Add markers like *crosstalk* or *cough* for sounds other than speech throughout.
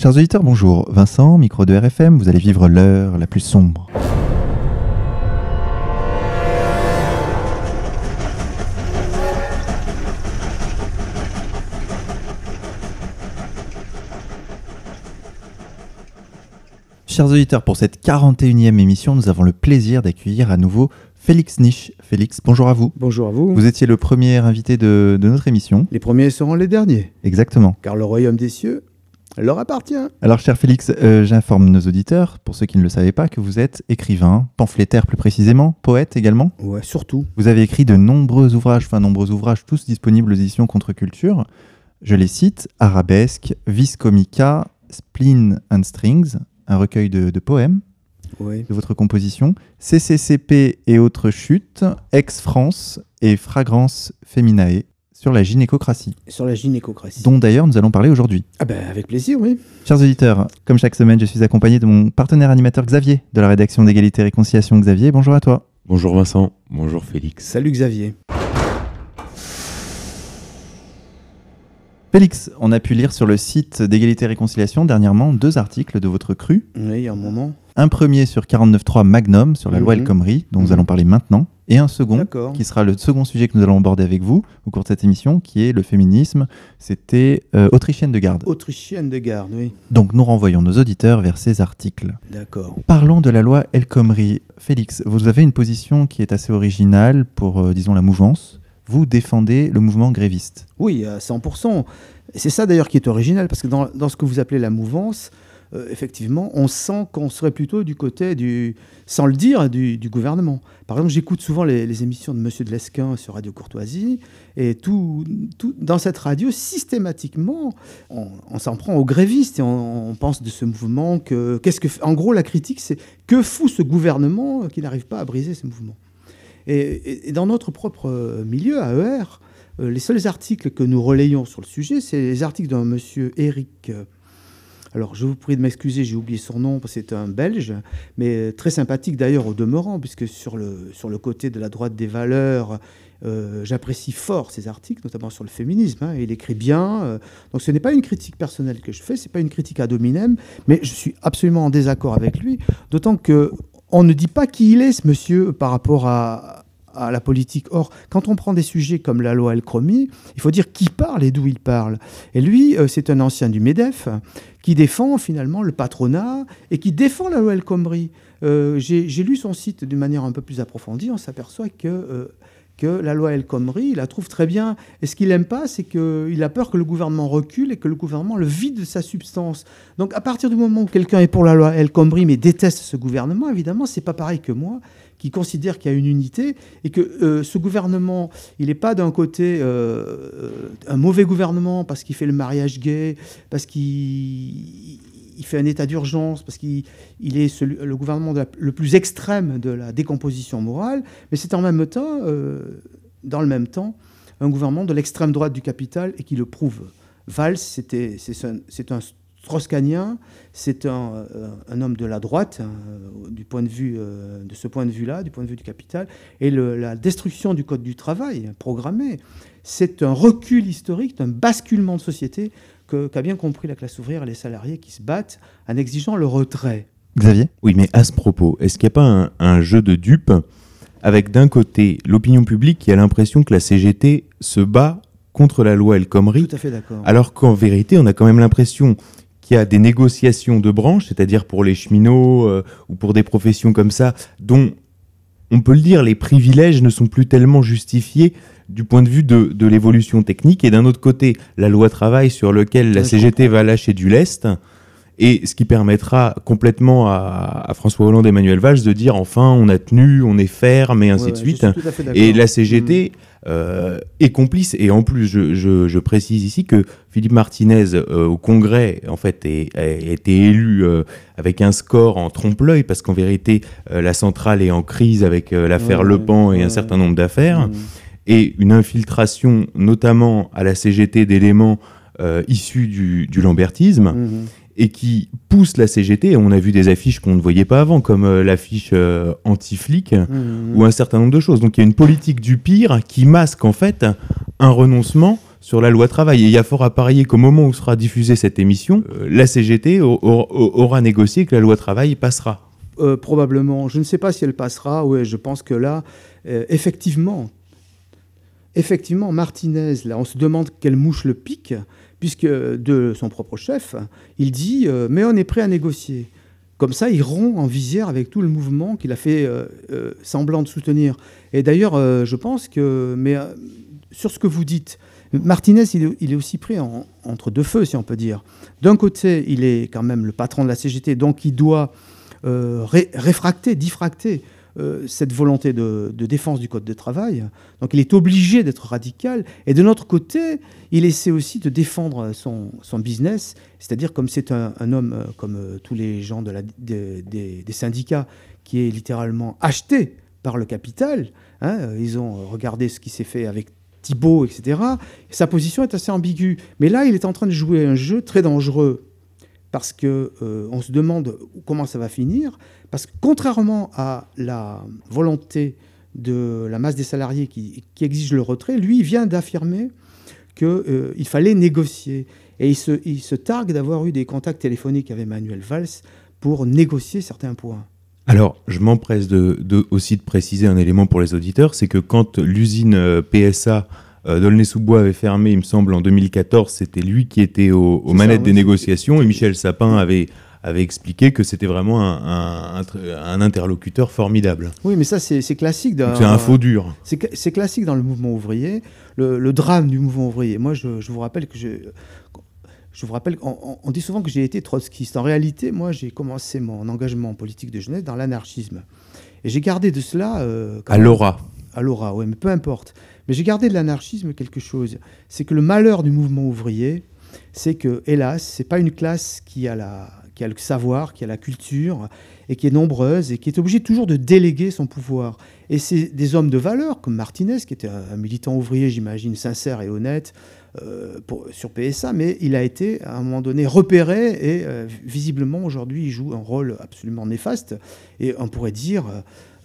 Chers auditeurs, bonjour. Vincent, micro de RFM, vous allez vivre l'heure la plus sombre. Chers auditeurs, pour cette 41e émission, nous avons le plaisir d'accueillir à nouveau Félix Niche. Félix, bonjour à vous. Bonjour à vous. Vous étiez le premier invité de, de notre émission. Les premiers seront les derniers, Exactement. car le royaume des cieux leur appartient. Alors, cher Félix, euh, j'informe nos auditeurs, pour ceux qui ne le savaient pas, que vous êtes écrivain, pamphlétaire plus précisément, poète également. Ouais, surtout. Vous avez écrit de nombreux ouvrages, enfin nombreux ouvrages, tous disponibles aux éditions Contre-Culture. Je les cite Arabesque, Vis Comica, Spleen and Strings, un recueil de, de poèmes de votre composition, CCCP et autres chutes, Ex-France et Fragrance Feminae sur la gynécocratie, Sur la gynécocratie. dont d'ailleurs nous allons parler aujourd'hui. Ah ben, avec plaisir, oui. Chers auditeurs, comme chaque semaine, je suis accompagné de mon partenaire animateur Xavier, de la rédaction d'égalité et réconciliation. Xavier, bonjour à toi. Bonjour Vincent, bonjour Félix. Salut Xavier. Félix, on a pu lire sur le site d'égalité et réconciliation dernièrement deux articles de votre cru. Oui, il y a un moment. Un premier sur 49.3 Magnum, sur la loi Mhm. El Khomri, dont nous Mhm. allons parler maintenant. Et un second, qui sera le second sujet que nous allons aborder avec vous au cours de cette émission, qui est le féminisme. C'était euh, Autrichienne de garde. Autrichienne de garde, oui. Donc nous renvoyons nos auditeurs vers ces articles. D'accord. Parlons de la loi El Khomri. Félix, vous avez une position qui est assez originale pour, euh, disons, la mouvance. Vous défendez le mouvement gréviste. Oui, à 100%. Et c'est ça d'ailleurs qui est original, parce que dans, ce que vous appelez la mouvance, euh, effectivement, on sent qu'on serait plutôt du côté du, sans le dire, du, gouvernement. Par exemple, j'écoute souvent les, émissions de Monsieur de Lesquin sur Radio Courtoisie, et tout, dans cette radio, systématiquement, on, on s'en prend aux grévistes et on, on pense de ce mouvement que, qu'est-ce que, en gros, la critique, c'est que fout ce gouvernement qui n'arrive pas à briser ce mouvement. Et, dans notre propre euh, milieu, AER, euh, les seuls articles que nous relayons sur le sujet, c'est les articles d'un monsieur Eric. euh, alors, je vous prie de m'excuser, j'ai oublié son nom, parce c'est un Belge, mais très sympathique d'ailleurs au demeurant, puisque sur le, sur le côté de la droite des valeurs, j'apprécie fort ses articles, notamment sur le féminisme. hein, il écrit bien. donc, ce n'est pas une critique personnelle que je fais, c'est pas une critique ad hominem, mais je suis absolument en désaccord avec lui, d'autant que on ne dit pas qui il est, ce monsieur, par rapport à, à la politique. Or, quand on prend des sujets comme la loi El Khomri, il faut dire qui parle et d'où il parle. Et lui, euh, c'est un ancien du MEDEF qui défend finalement le patronat et qui défend la loi El Khomri. Euh, J'ai lu son site d'une manière un peu plus approfondie, on s'aperçoit que, euh, que la loi El Khomri, il la trouve très bien. Et ce qu'il n'aime pas, c'est qu'il a peur que le gouvernement recule et que le gouvernement le vide de sa substance. Donc à partir du moment où quelqu'un est pour la loi El Khomri mais déteste ce gouvernement, évidemment, c'est pas pareil que moi qui considère qu'il y a une unité et que euh, ce gouvernement, il n'est pas d'un côté euh, euh, un mauvais gouvernement parce qu'il fait le mariage gay, parce qu'il il fait un état d'urgence, parce qu'il il est le gouvernement le plus extrême de la décomposition morale, mais c'est en même temps, euh, dans le même temps, un gouvernement de l'extrême droite du capital et qui le prouve. Valls, c'était- c'est un, c'est c'est un, euh, un homme de la droite, hein, du point de vue, euh, de ce point de vue-là, du point de vue du capital, et la destruction du code du travail programmé, c'est un recul historique, un basculement de société qu'a bien compris la classe ouvrière et les salariés qui se battent en exigeant le retrait. Xavier? Oui, mais à ce propos, est-ce qu'il n'y a pas un, un jeu de dupes avec d'un côté l'opinion publique qui a l'impression que la CGT se bat contre la loi El Khomri, Tout à fait d'accord. alors qu'en vérité, on a quand même l'impression qu'il y a des négociations de branches, c'est-à-dire pour les cheminots euh, ou pour des professions comme ça, dont on peut le dire, les privilèges ne sont plus tellement justifiés du point de vue de, de l'évolution technique. Et d'un autre côté, la loi travail sur lequel la CGT va lâcher du lest, et ce qui permettra complètement à, à François Hollande et Emmanuel Valls de dire enfin on a tenu, on est ferme et ainsi Ouais, de suite. Et la CGT Mm. euh, est complice. Et en plus, je, je- je précise ici que Philippe Martinez, euh, au Congrès, en fait, est- a été élu euh, avec un score en trompe-l'œil, parce qu'en vérité, la centrale est en crise avec l'affaire Ouais, Le Pen et ouais. un certain nombre d'affaires, Mm. Et une infiltration, notamment à la CGT, d'éléments euh, issus du, du lambertisme Mhm. et qui pousse la CGT. On a vu des affiches qu'on ne voyait pas avant, comme euh, l'affiche euh, anti-flic Mhm. ou un certain nombre de choses. Donc il y a une politique du pire qui masque en fait un renoncement sur la loi travail. Et il y a fort à parier qu'au moment où sera diffusée cette émission, euh, la CGT aura négocié que la loi travail passera. Euh, probablement. Je ne sais pas si elle passera. Oui, je pense que là, euh, effectivement, effectivement, Martinez, là, on se demande quelle mouche le pique, puisque de son propre chef, il dit Mais on est prêt à négocier. Comme ça, il rompt en visière avec tout le mouvement qu'il a fait semblant de soutenir. Et d'ailleurs, je pense que. Mais sur ce que vous dites, Martinez, il est, aussi pris entre deux feux, si on peut dire. D'un côté, il est quand même le patron de la CGT, donc il doit euh, réfracter, diffracter euh, cette volonté de, défense du Code de travail. Donc il est obligé d'être radical. Et de notre côté, il essaie aussi de défendre son, business, c'est-à-dire comme c'est un, homme, euh, comme tous les gens de la, des, syndicats, qui est littéralement acheté par le capital. Hein, ils ont regardé ce qui s'est fait avec Thibault, etc. Sa position est assez ambiguë. Mais là, il est en train de jouer un jeu très dangereux parce que euh, se demande comment ça va finir. Parce que contrairement à la volonté de la masse des salariés qui, exige le retrait, lui vient d'affirmer qu'il euh, fallait négocier. Et il se, il se targue d'avoir eu des contacts téléphoniques avec Manuel Valls pour négocier certains points. Alors, je m'empresse de, aussi de préciser un élément pour les auditeurs, c'est que quand l'usine euh, PSA euh, Dolnay-sous-Bois avait fermé, il me semble, en 2014, c'était lui qui était aux manettes des négociations, et Michel Sapin avait, avait expliqué que c'était vraiment un, un, interlocuteur formidable. Oui, mais ça, c'est classique. C'est un faux dur. C'est classique dans le mouvement ouvrier. Le, drame du mouvement ouvrier. Moi, je, je vous rappelle que je, je vous rappelle, on, dit souvent que j'ai été trotskiste. En réalité, moi, j'ai commencé mon engagement politique de jeunesse dans l'anarchisme. Et j'ai gardé de cela... Euh, à l'aura. À l'aura, oui, mais peu importe. Mais j'ai gardé de l'anarchisme quelque chose. C'est que le malheur du mouvement ouvrier, c'est que, hélas, c'est pas une classe qui a, la, qui a le savoir, qui a la culture, et qui est nombreuse, et qui est obligée toujours de déléguer son pouvoir. Et c'est des hommes de valeur, comme Martinez, qui était un militant ouvrier, j'imagine, sincère et honnête, euh, sur PSA, mais il a été à un moment donné repéré et euh, visiblement aujourd'hui il joue un rôle absolument néfaste. Et on pourrait dire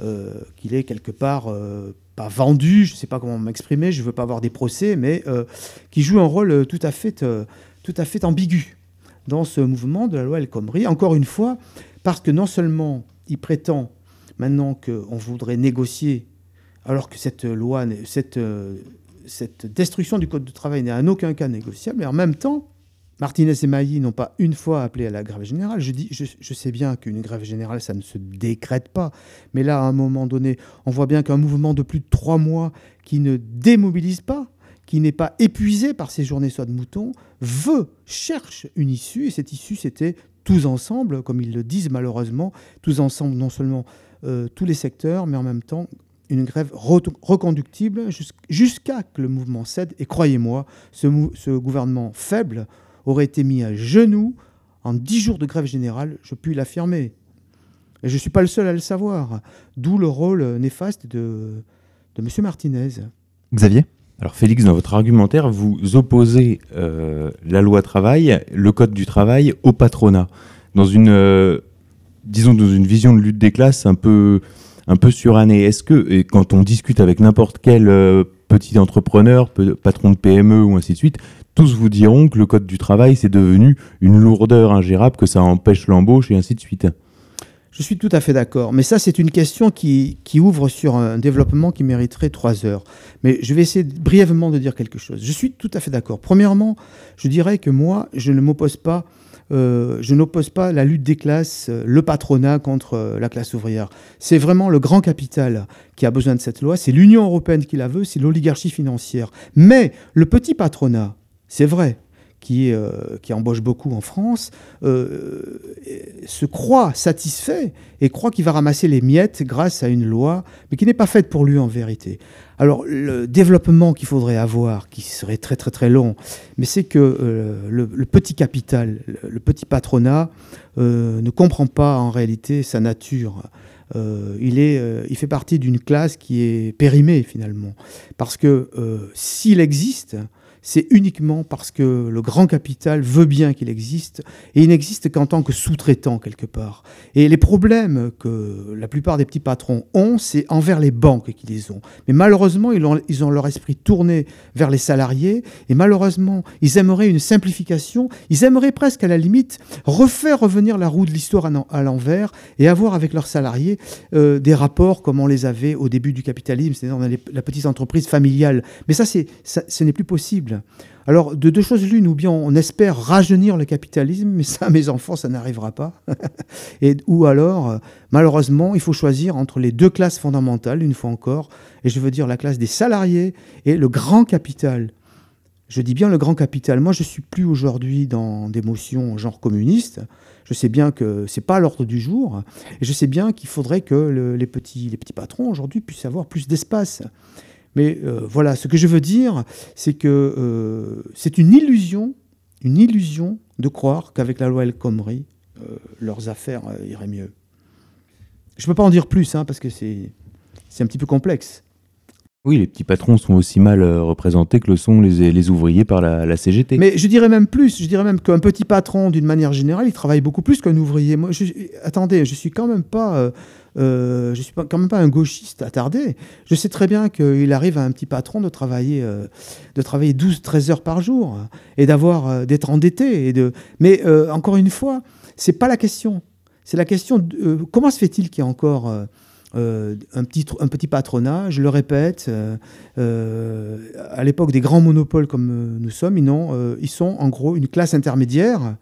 euh, qu'il est quelque part pas vendu, je ne sais pas comment m'exprimer, je ne veux pas avoir des procès, mais qui joue un rôle tout à fait, tout à fait ambigu dans ce mouvement de la loi El Khomri. Encore une fois, parce que non seulement il prétend maintenant qu'on voudrait négocier, alors que cette loi, cette destruction du Code du travail n'est en aucun cas négociable. Et en même temps, Martinez et Mailly n'ont pas une fois appelé à la grève générale. Je, dis, je, sais bien qu'une grève générale, ça ne se décrète pas. Mais là, à un moment donné, on voit bien qu'un mouvement de plus de trois mois qui ne démobilise pas, qui n'est pas épuisé par ces journées soit de moutons, veut, cherche une issue. Et cette issue, c'était tous ensemble, comme ils le disent malheureusement, tous ensemble, non seulement euh, tous les secteurs, mais en même temps une grève reconductible jusqu'à que le mouvement cède. Et croyez-moi, ce, gouvernement faible aurait été mis à genoux en dix jours de grève générale, je puis l'affirmer. Et je ne suis pas le seul à le savoir. D'où le rôle néfaste de, de M. Martinez. Xavier? Alors Félix, dans votre argumentaire, vous opposez euh, la loi travail, le code du travail au patronat. Dans une, euh, disons, dans une vision de lutte des classes un peu un peu suranné. Est-ce que, et quand on discute avec n'importe quel euh, petit entrepreneur, patron de PME ou ainsi de suite, tous vous diront que le code du travail, c'est devenu une lourdeur ingérable, que ça empêche l'embauche et ainsi de suite. Je suis tout à fait d'accord. Mais ça, c'est une question qui, qui, ouvre sur un développement qui mériterait trois heures. Mais je vais essayer brièvement de dire quelque chose. Je suis tout à fait d'accord. Premièrement, je dirais que moi, je ne m'oppose pas euh, je n'oppose pas la lutte des classes, euh, le patronat contre euh, la classe ouvrière. C'est vraiment le grand capital qui a besoin de cette loi, c'est l'Union européenne qui la veut, c'est l'oligarchie financière. Mais le petit patronat, c'est vrai, qui, qui, embauche beaucoup en France, se croit satisfait et croit qu'il va ramasser les miettes grâce à une loi, mais qui n'est pas faite pour lui en vérité. Alors, le développement qu'il faudrait avoir, qui serait très très très long, mais c'est que euh, le, petit capital, le, petit patronat euh, ne comprend pas en réalité sa nature. Euh, il, est, il fait partie d'une classe qui est périmée finalement. Parce que s'il existe, c'est uniquement parce que le grand capital veut bien qu'il existe, et il n'existe qu'en tant que sous-traitant quelque part. Et les problèmes que la plupart des petits patrons ont, c'est envers les banques qui les ont. Mais malheureusement, ils ont, leur esprit tourné vers les salariés, et malheureusement, ils aimeraient une simplification, ils aimeraient presque à la limite refaire revenir la roue de l'histoire à l'envers, et avoir avec leurs salariés euh, des rapports comme on les avait au début du capitalisme, c'est-à-dire la petite entreprise familiale. Mais ça, ce n'est plus possible. Alors, de deux choses l'une, ou bien on espère rajeunir le capitalisme, mais ça, mes enfants, ça n'arrivera pas. *laughs* et, ou alors, malheureusement, il faut choisir entre les deux classes fondamentales, une fois encore, et je veux dire la classe des salariés et le grand capital. Je dis bien le grand capital. Moi, je suis plus aujourd'hui dans des motions genre communiste. Je sais bien que ce n'est pas l'ordre du jour. Et je sais bien qu'il faudrait que les, petits, les petits patrons aujourd'hui puissent avoir plus d'espace. Mais euh, voilà, ce que je veux dire, c'est que euh, c'est une illusion, une illusion de croire qu'avec la loi El Khomri, euh, leurs affaires iraient mieux. Je ne peux pas en dire plus, hein, parce que c'est un petit peu complexe. Oui, les petits patrons sont aussi mal représentés que le sont les, ouvriers par la, CGT. Mais je dirais même plus, je dirais même qu'un petit patron, d'une manière générale, il travaille beaucoup plus qu'un ouvrier. Moi, attendez, je suis quand même pas euh, je ne suis quand même pas un gauchiste attardé. Je sais très bien qu'il arrive à un petit patron de travailler, euh, de travailler 12-13 heures par jour et d'avoir, euh, d'être endetté. Et de... Mais encore une fois, c'est pas la question. C'est la question de, comment se fait-il qu'il y ait encore un, petit, un petit Je le répète, à l'époque des grands monopoles comme nous sommes, ils, ils sont en gros une classe intermédiaire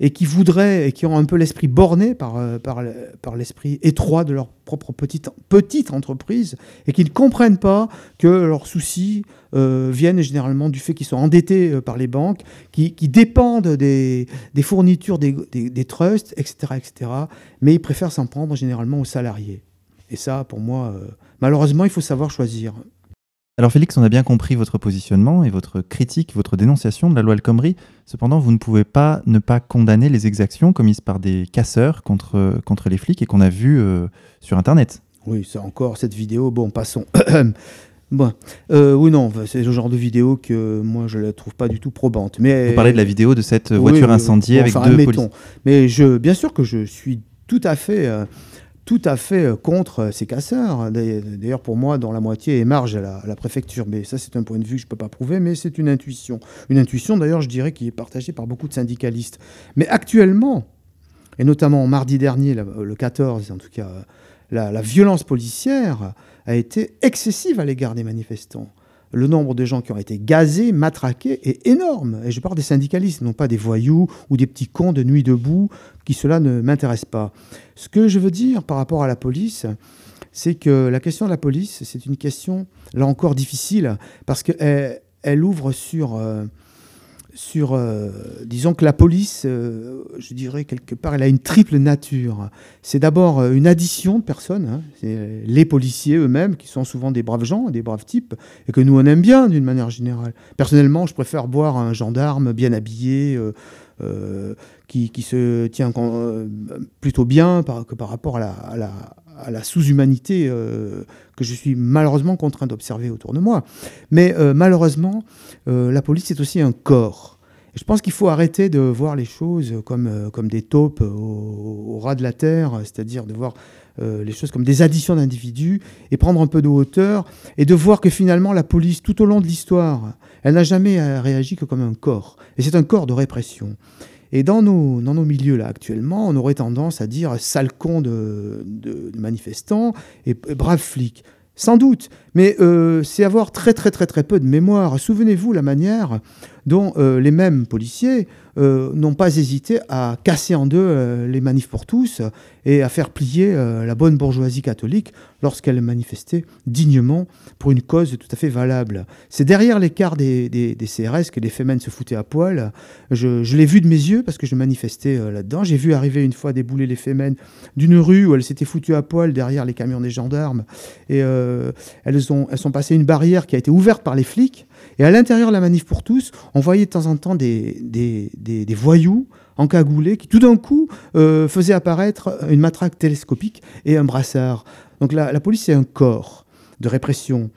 et qui voudraient et qui ont un peu l'esprit borné par, euh, par, l'esprit étroit de leur propre petite, petite entreprise et qui ne comprennent pas que leurs soucis euh, viennent généralement du fait qu'ils sont endettés euh, par les banques, qui, dépendent des, fournitures des, des, des, trusts, etc., etc. Mais ils préfèrent s'en prendre généralement aux salariés. Et ça, pour moi, malheureusement, il faut savoir choisir. Alors Félix, on a bien compris votre positionnement et votre critique, votre dénonciation de la loi El Khomri. Cependant, vous ne pouvez pas ne pas condamner les exactions commises par des casseurs contre, contre les flics et qu'on a vues euh, sur Internet. Oui, c'est encore cette vidéo. Bon, passons. *coughs* bon, euh, oui, non, c'est le genre de vidéo que moi je ne la trouve pas du tout probante. Mais vous parlez de la vidéo de cette voiture incendiée avec deux policiers. Mais je, bien sûr que je suis tout à fait euh, tout à fait euh, contre euh, ces casseurs. D'ailleurs, pour moi, dans la moitié émarge à la, préfecture. Mais ça, c'est un point de vue que je ne peux pas prouver, mais c'est une intuition. Une intuition, d'ailleurs, je dirais, qui est partagée par beaucoup de syndicalistes. Mais actuellement, et notamment mardi dernier, le 14, en tout cas, la violence policière a été excessive à l'égard des manifestants le nombre de gens qui ont été gazés, matraqués est énorme. Et je parle des syndicalistes, non pas des voyous ou des petits cons de nuit debout, qui cela ne m'intéresse pas. Ce que je veux dire par rapport à la police, c'est que la question de la police, c'est une question, là encore, difficile, parce qu'elle elle ouvre sur... Euh, sur, euh, disons que la police, euh, je dirais quelque part, elle a une triple nature. C'est d'abord euh, une addition de personnes, hein. les policiers eux-mêmes, qui sont souvent des braves gens, des braves types, et que nous on aime bien d'une manière générale. Personnellement, je préfère voir un gendarme bien habillé, qui, qui, se tient plutôt bien que par rapport à la, à la sous-humanité que je suis malheureusement contraint d'observer autour de moi. Mais euh, malheureusement, euh, la police est aussi un corps. Et je pense qu'il faut arrêter de voir les choses comme, euh, comme des taupes au, ras de la terre, c'est-à-dire de voir les choses comme des additions d'individus et prendre un peu de hauteur et de voir que finalement la police, tout au long de l'histoire, elle n'a jamais réagi que comme un corps. Et c'est un corps de répression. Et dans nos, dans nos milieux là actuellement, on aurait tendance à dire sale con de, manifestants et, braves flics. Sans doute, mais euh, c'est avoir très très très très peu de mémoire. Souvenez-vous la manière dont euh, les mêmes policiers euh, n'ont pas hésité à casser en deux les manifs pour tous et à faire plier la bonne bourgeoisie catholique lorsqu'elle manifestait dignement pour une cause tout à fait valable. C'est derrière l'écart des, des, CRS que les femmes se foutaient à poil. Je, l'ai vu de mes yeux parce que je manifestais là-dedans. J'ai vu arriver une fois débouler les femmes d'une rue où elles s'étaient foutues à poil derrière les camions des gendarmes et elles, ont, elles sont passées une barrière qui a été ouverte par les flics. Et à l'intérieur de la manif pour tous, on voyait de temps en temps des, des, des, voyous encagoulés qui tout d'un coup euh, faisaient apparaître une matraque télescopique et un brassard. Donc la, police, c'est un corps de répression.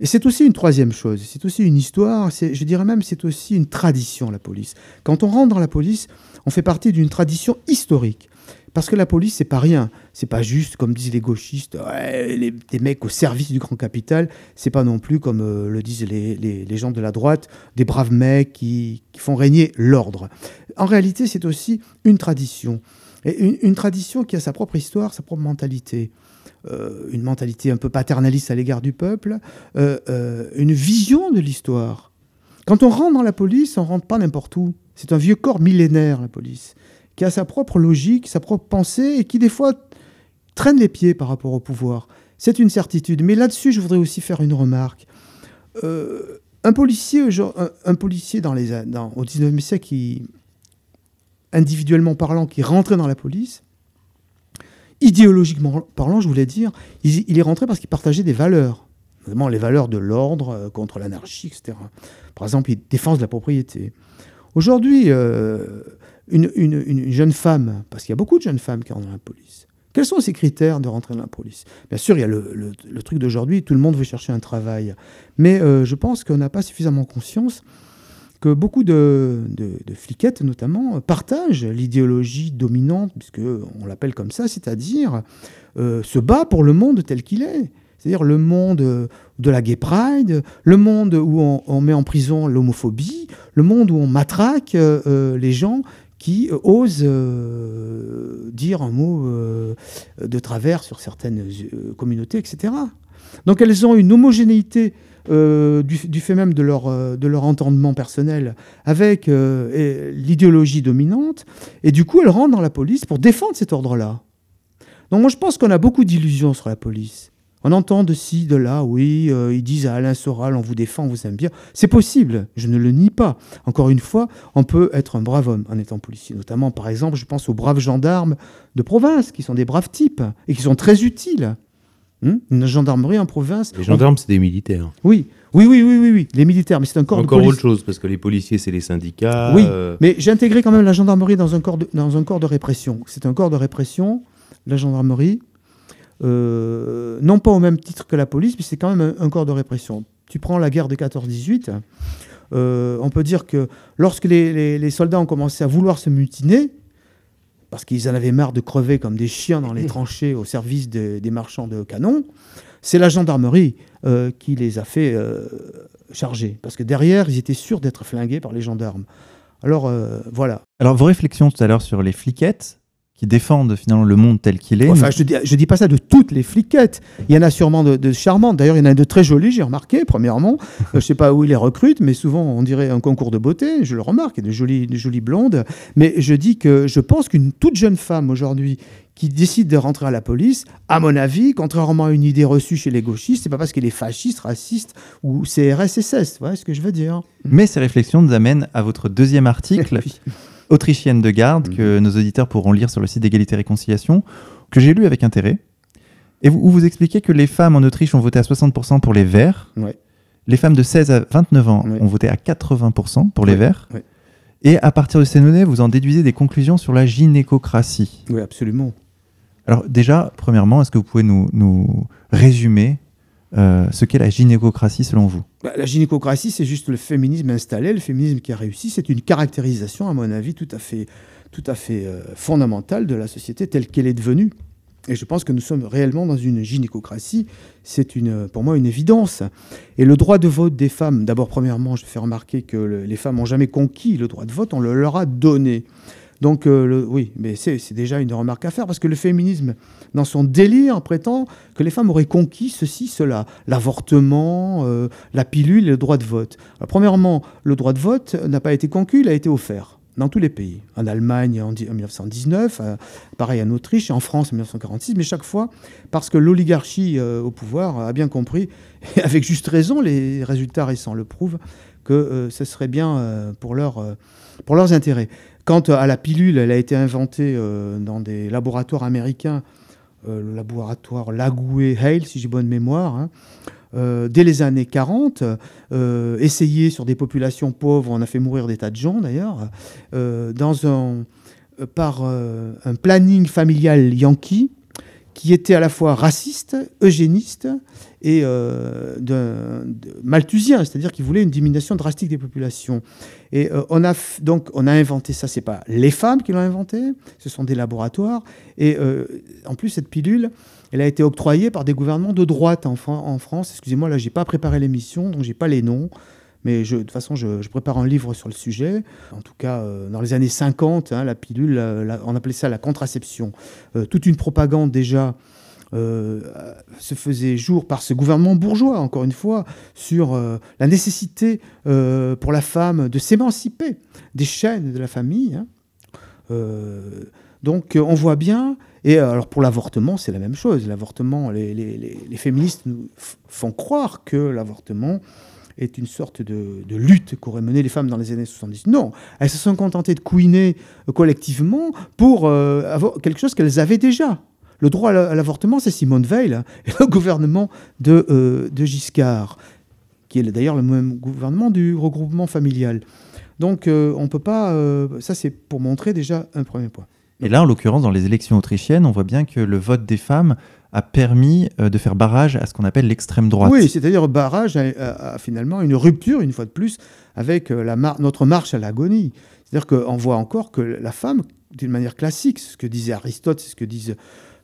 Et c'est aussi une troisième chose, c'est aussi une histoire, je dirais même c'est aussi une tradition, la police. Quand on rentre dans la police, on fait partie d'une tradition historique. Parce que la police, c'est pas rien. C'est pas juste, comme disent les gauchistes, les, des mecs au service du grand capital. C'est pas non plus, comme euh, le disent les, gens de la droite, des braves mecs qui, font régner l'ordre. En réalité, c'est aussi une tradition. Et une, tradition qui a sa propre histoire, sa propre mentalité. Euh, une mentalité un peu paternaliste à l'égard du peuple, euh, une vision de l'histoire. Quand on rentre dans la police, on rentre pas n'importe où. C'est un vieux corps millénaire, la police qui a sa propre logique, sa propre pensée, et qui des fois traîne les pieds par rapport au pouvoir. C'est une certitude. Mais là-dessus, je voudrais aussi faire une remarque. Euh, un policier, un, policier dans les, dans, au 19e siècle, qui, individuellement parlant, qui rentrait dans la police, idéologiquement parlant, je voulais dire, il, est rentré parce qu'il partageait des valeurs, notamment les valeurs de l'ordre euh, contre l'anarchie, etc. Par exemple, il défense de la propriété. Aujourd'hui, euh, une, jeune femme, parce qu'il y a beaucoup de jeunes femmes qui rentrent dans la police, quels sont ces critères de rentrer dans la police? Bien sûr, il y a le, truc d'aujourd'hui, tout le monde veut chercher un travail. Mais euh, je pense qu'on n'a pas suffisamment conscience que beaucoup de, fliquettes, notamment, partagent l'idéologie dominante, puisqu'on l'appelle comme ça, c'est-à-dire euh, se bat pour le monde tel qu'il est. C'est-à-dire le monde de la gay pride, le monde où on, met en prison l'homophobie, le monde où on matraque euh, les gens qui euh, osent euh, dire un mot euh, de travers sur certaines communautés, etc. Donc elles ont une homogénéité du, fait même de leur, leur entendement personnel avec l'idéologie dominante, et du coup elles rentrent dans la police pour défendre cet ordre-là. Donc moi je pense qu'on a beaucoup d'illusions sur la police. On entend de ci, de là, oui, euh, ils disent à Alain Soral, on vous défend, on vous aime bien. C'est possible, je ne le nie pas. Encore une fois, on peut être un brave homme en étant policier. Notamment, par exemple, je pense aux braves gendarmes de province, qui sont des braves types et qui sont très utiles. Hmm Une gendarmerie en province. Les gendarmes, c'est des militaires. Oui, oui, oui, oui, oui, oui, les militaires, mais c'est un corps Encore autre chose, parce que les policiers, c'est les syndicats. Oui, euh, mais j'ai intégré quand même la gendarmerie dans un corps dans un corps de répression. C'est un corps de répression, la gendarmerie, euh, non pas au même titre que la police, mais c'est quand même un, corps de répression. Tu prends la guerre de 14-18, euh, on peut dire que lorsque les, soldats ont commencé à vouloir se mutiner, parce qu'ils en avaient marre de crever comme des chiens dans les *laughs* tranchées au service des marchands de canons, c'est la gendarmerie euh, qui les a fait charger. Parce que derrière, ils étaient sûrs d'être flingués par les gendarmes. Alors voilà. Alors vos réflexions tout à l'heure sur les fliquettes, qui défendent finalement le monde tel qu'il est. Enfin, je dis, je dis pas ça de toutes les fliquettes. Il y en a sûrement de, charmantes. D'ailleurs, il y en a de très jolies, j'ai remarqué, premièrement. *laughs* Euh, je sais pas où ils les recrutent, mais souvent, on dirait un concours de beauté. Je le remarque, il y a de jolies, de jolies blondes. Mais je dis que je pense qu'une toute jeune femme aujourd'hui qui décide de rentrer à la police, à mon avis, contrairement à une idée reçue chez les gauchistes, c'est pas parce qu'elle est fasciste, raciste ou CRS-SS. Voyez ce que je veux dire? Mais ces réflexions nous amènent à votre deuxième article. *laughs* autrichienne de garde que mhm. nos auditeurs pourront lire sur le site d'égalité et réconciliation, que j'ai lu avec intérêt, et où vous expliquez que les femmes en Autriche ont voté à 60% pour les Verts, les femmes de 16 à 29 ans ont voté à 80% pour les Verts, et à partir de ces données, vous en déduisez des conclusions sur la gynécocratie. Oui, absolument. Alors déjà, premièrement, est-ce que vous pouvez nous, nous résumer euh, ce qu'est la gynécocratie selon vous? Bah, La gynécocratie, c'est juste le féminisme installé, le féminisme qui a réussi. C'est une caractérisation, à mon avis, tout à fait, tout à fait euh, fondamentale de la société telle qu'elle est devenue. Et je pense que nous sommes réellement dans une gynécocratie. C'est une, pour moi une évidence. Et le droit de vote des femmes, d'abord, premièrement, je fais remarquer que les femmes n'ont jamais conquis le droit de vote, on le leur a donné. Donc euh, oui, mais c'est déjà une remarque à faire, parce que le féminisme, dans son délire, prétend que les femmes auraient conquis ceci, cela, l'avortement, euh, la pilule et le droit de vote. premièrement, le droit de vote n'a pas été conquis, il a été offert dans tous les pays. En Allemagne en 1919, euh, pareil en Autriche, en France en 1946, mais chaque fois parce que l'oligarchie au pouvoir a bien compris, et avec juste raison, les résultats récents le prouvent, que ce serait bien pour, pour leurs intérêts. Quant à la pilule, elle a été inventée euh, dans des laboratoires américains, euh, le laboratoire Lagoué Hale, si j'ai bonne mémoire, hein. euh, dès les années 40, essayée sur des populations pauvres, on a fait mourir des tas de gens d'ailleurs, par un planning familial yankee qui était à la fois raciste, eugéniste et euh, malthusien, c'est-à-dire qu'il voulait une diminution drastique des populations. Et euh, on a donc on a inventé ça. C'est pas les femmes qui l'ont inventé, ce sont des laboratoires. Et euh, en plus cette pilule, elle a été octroyée par des gouvernements de droite en, Fran- en France. Excusez-moi, là j'ai pas préparé l'émission, donc j'ai pas les noms. Mais de toute façon, je, prépare un livre sur le sujet. En tout cas, euh, dans les années 50, hein, la pilule, on appelait ça la contraception. Toute une propagande déjà euh, se faisait jour par ce gouvernement bourgeois, encore une fois, sur euh, la nécessité euh, pour la femme de s'émanciper des chaînes de la famille. hein. Donc on voit bien, et alors pour l'avortement, c'est la même chose. L'avortement, les, féministes nous font croire que l'avortement est une sorte de, de lutte qu'auraient mené les femmes dans les années 70. Non, elles se sont contentées de couiner collectivement pour avoir quelque chose qu'elles avaient déjà. Le droit à la- à l'avortement, c'est Simone Veil et le gouvernement de, euh, de Giscard, qui est d'ailleurs le même gouvernement du regroupement familial. Donc euh, on peut pas... euh, ça, c'est pour montrer déjà un premier point. Et là, en l'occurrence, dans les élections autrichiennes, on voit bien que le vote des femmes a permis de faire barrage à ce qu'on appelle l'extrême droite. Oui, c'est-à-dire barrage à, à- à finalement une rupture, une fois de plus, avec la mar- notre marche à l'agonie. C'est-à-dire qu'on voit encore que la femme, d'une manière classique, c'est ce que disait Aristote, c'est ce que disent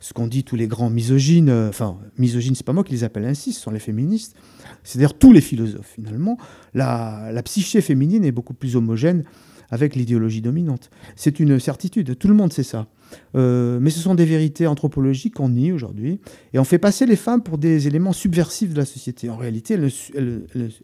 ce qu'ont dit tous les grands misogynes, euh, enfin, misogynes, c'est pas moi qui les appelle ainsi, ce sont les féministes, c'est-à-dire tous les philosophes, finalement, la, psyché féminine est beaucoup plus homogène avec l'idéologie dominante. C'est une certitude, tout le monde sait ça. Euh, mais ce sont des vérités anthropologiques qu'on nie aujourd'hui, et on fait passer les femmes pour des éléments subversifs de la société. En réalité, elles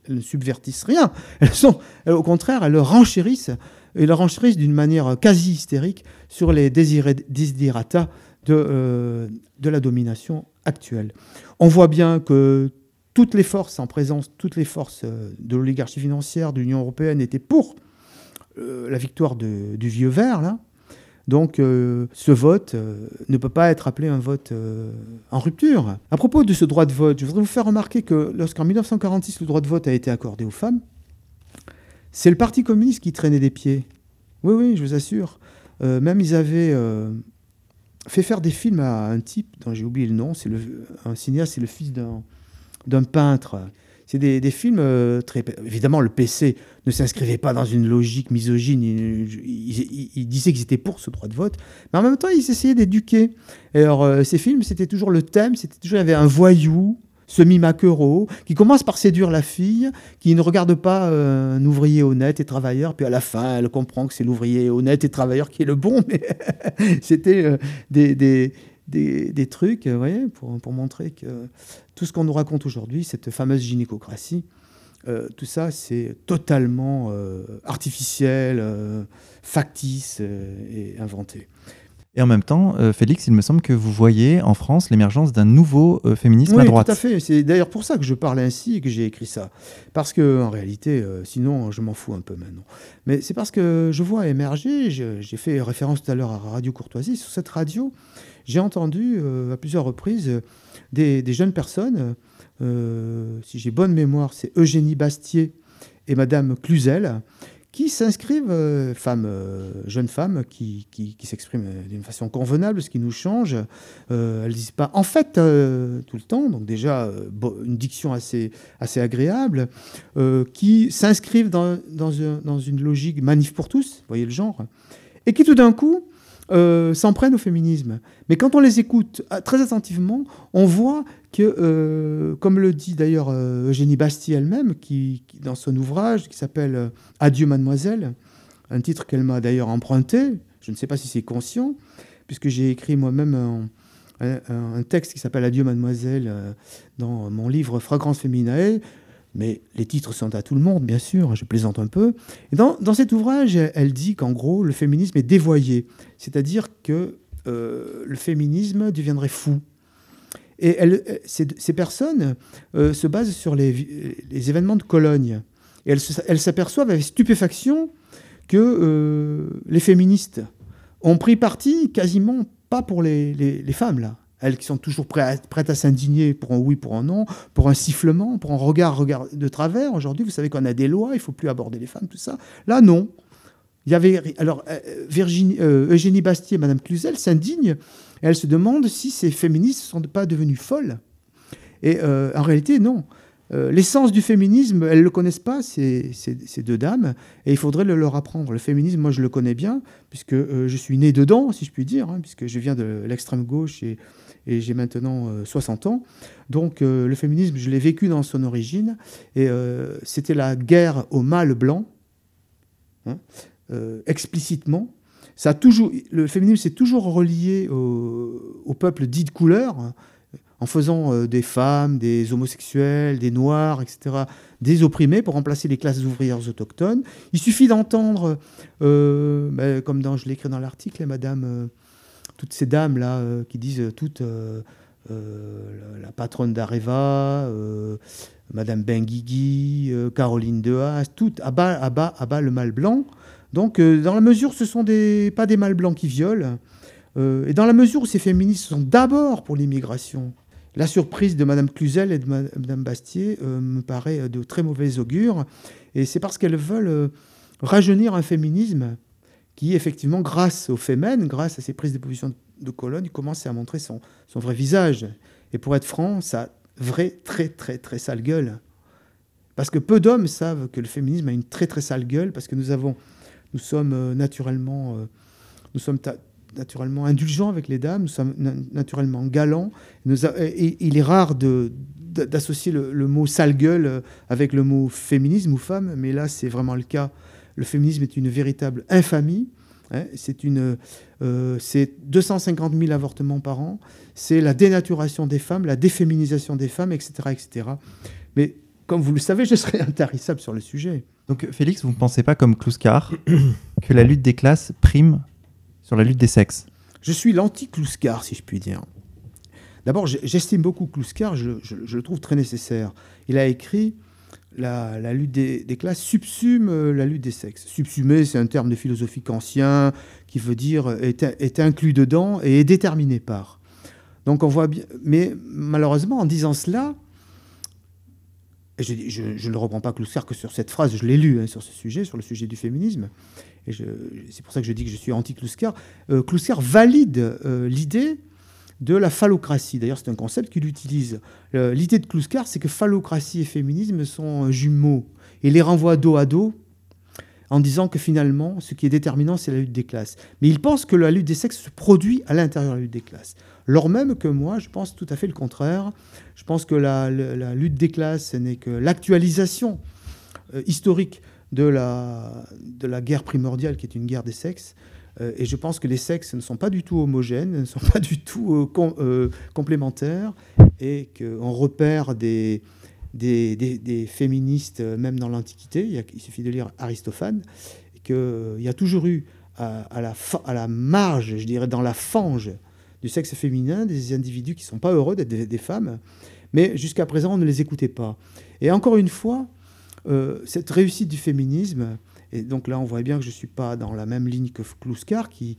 ne, subvertissent rien. Elles sont, au contraire, elles le renchérissent, et le renchérissent d'une manière quasi hystérique sur les desiderata de, euh, de la domination actuelle. On voit bien que toutes les forces en présence, toutes les forces euh, de l'oligarchie financière, de l'Union européenne étaient pour euh, la victoire du vieux vert, là. Donc ce vote ne peut pas être appelé un vote en rupture. À propos de ce droit de vote, je voudrais vous faire remarquer que lorsqu'en 1946 le droit de vote a été accordé aux femmes, c'est le Parti communiste qui traînait des pieds. Oui, oui, je vous assure. Même ils avaient fait faire des films à un type dont j'ai oublié le nom, c'est le, un cinéaste, c'est le fils d'un d'un peintre. C'est des, des films euh, très... Évidemment, le PC ne s'inscrivait pas dans une logique misogyne. Il, il- disait qu'ils étaient pour ce droit de vote. Mais en même temps, ils essayaient d'éduquer. Et alors, euh, ces films, c'était toujours le thème. C'était toujours, il y avait un voyou, semi-maquereau, qui commence par séduire la fille, qui ne regarde pas euh, un ouvrier honnête et travailleur. Puis à la fin, elle comprend que c'est l'ouvrier honnête et travailleur qui est le bon. *laughs* Mais c'était euh, des, des, des, des trucs, vous voyez, pour, pour montrer que tout ce qu'on nous raconte aujourd'hui, cette fameuse gynécocratie, euh, tout ça, c'est totalement artificiel, factice et inventé. Et en même temps, euh, Félix, il me semble que vous voyez en France l'émergence d'un nouveau euh, féminisme oui, à droite. tout à fait. C'est d'ailleurs pour ça que je parle ainsi et que j'ai écrit ça. Parce que en réalité, euh, sinon, je m'en fous un peu maintenant. Mais c'est parce que je vois émerger, j'ai fait référence tout à l'heure à Radio Courtoisie, sur cette radio, j'ai entendu à plusieurs reprises des, des jeunes personnes, si j'ai bonne mémoire, c'est Eugénie Bastier et Madame Cluzel, qui s'inscrivent, euh, femmes, euh, jeunes femmes, qui, qui, s'expriment d'une façon convenable, ce qui nous change. Euh, elles disent pas en fait tout le temps, donc déjà une diction assez, assez agréable, qui s'inscrivent dans, dans, dans une logique manif pour tous, voyez le genre, et qui tout d'un coup s'en prennent au féminisme. Mais quand on les écoute euh, très attentivement, on voit que, euh, comme le dit d'ailleurs euh, Eugénie Bastier elle-même, qui, dans son ouvrage qui s'appelle euh, Adieu mademoiselle, un titre qu'elle m'a d'ailleurs emprunté, je ne sais pas si c'est conscient, puisque j'ai écrit moi-même un, texte qui s'appelle Adieu mademoiselle dans mon livre Fragrance Feminae, mais les titres sont à tout le monde, bien sûr, je plaisante un peu. Dans, cet ouvrage, elle, dit qu'en gros, le féminisme est dévoyé, c'est-à-dire que le féminisme deviendrait fou. Et euh, ces, personnes euh, se basent sur les, événements de Cologne. Et elles s'aperçoivent avec stupéfaction que euh, les féministes ont pris parti quasiment pas pour les, femmes, là. Elles qui sont toujours prêtes à, s'indigner pour un oui, pour un non, pour un sifflement, pour un regard, de travers. Aujourd'hui, vous savez qu'on a des lois, il faut plus aborder les femmes, tout ça. Là, non. Alors euh, Virginie, euh, Eugénie Bastier et Madame Cluzel s'indignent elles se demandent si ces féministes ne sont pas devenues folles. Et euh, en réalité, non. L'essence du féminisme, elles ne le connaissent pas, ces, deux dames, et il faudrait le leur apprendre. Le féminisme, moi, je le connais bien, puisque je suis né dedans, si je puis dire, hein, puisque je viens de l'extrême gauche et, j'ai maintenant euh, 60 ans. Donc, le féminisme, je l'ai vécu dans son origine, et c'était la guerre au mâle blanc, hein, euh, explicitement. Ça a toujours, le féminisme s'est toujours relié au, au peuple dit de couleur, hein, en faisant euh, des femmes, des homosexuels, des noirs, etc., des opprimés pour remplacer les classes ouvrières autochtones. Il suffit d'entendre, euh, ben, comme dans, je l'ai écrit dans l'article, hein, Madame, toutes ces dames là euh, qui disent toutes la, patronne d'Areva, Madame Benguigui, euh, Caroline Dehaas, toutes à bas, à le mâle blanc. Donc, euh, dans la mesure où ce sont des, pas des mâles blancs qui violent, euh, et dans la mesure où ces féministes sont d'abord pour l'immigration, la surprise de Madame Cluzel et de Madame Bastier euh, me paraît de très mauvais augure. Et c'est parce qu'elles veulent rajeunir un féminisme qui, effectivement, grâce aux fémènes, grâce à ces prises de position de colonne, commence à montrer son, son vrai visage. Et pour être franc, ça vraie, très, très, très sale gueule. Parce que peu d'hommes savent que le féminisme a une très, très sale gueule, parce que nous avons, nous sommes euh, naturellement, euh, nous sommes naturellement indulgents avec les dames, nous sommes na- naturellement galants. Il est rare de- d'associer le, mot sale gueule euh, avec le mot féminisme ou femme, mais là, c'est vraiment le cas. Le féminisme est une véritable infamie. hein. c'est 250 000 avortements par an. C'est la dénaturation des femmes, la déféminisation des femmes, etc., etc. Mais comme vous le savez, je serai *laughs* intarissable sur le sujet. Donc Félix, vous ne pensez pas comme Kluskar *clears throat* que la lutte des classes prime sur la lutte des sexes? Je suis l'anti-Kluskar, si je puis dire. D'abord, j'estime beaucoup Kluskar, je, je- je le trouve très nécessaire. Il a écrit la, la lutte des, des classes subsume euh, la lutte des sexes. Subsumer, c'est un terme de philosophique ancien qui veut dire euh, est, est inclus dedans et est déterminé par. Donc on voit bien. Mais malheureusement, en disant cela, je, je- je ne reprends pas Kluskar que sur cette phrase, je l'ai lu hein, sur ce sujet, sur le sujet du féminisme, et c'est pour ça que je dis que je suis anti-Kluskar. Euh, valide euh, l'idée de la phallocratie. D'ailleurs, c'est un concept qu'il utilise. Euh, l'idée de Kluskar, c'est que phallocratie et féminisme sont jumeaux. Et les renvoie dos à dos en disant que finalement, ce qui est déterminant, c'est la lutte des classes. Mais il pense que la lutte des sexes se produit à l'intérieur de la lutte des classes. Lors même que moi, je pense tout à fait le contraire. Je pense que la, lutte des classes n'est que l'actualisation euh, historique de la, de la guerre primordiale qui est une guerre des sexes. Euh, et je pense que les sexes ne sont pas du tout homogènes, ne sont pas du tout euh, complémentaires, et qu'on repère des, des, des- féministes, euh, même dans l'Antiquité, il, il suffit de lire Aristophane, et qu'il y a toujours eu à, la, à la marge, je dirais, dans la fange du sexe féminin, des individus qui ne sont pas heureux d'être des, des femmes, mais jusqu'à présent, on ne les écoutait pas. Et encore une fois, euh, cette réussite du féminisme, et donc là, on voit bien que je ne suis pas dans la même ligne que Kluskar, qui,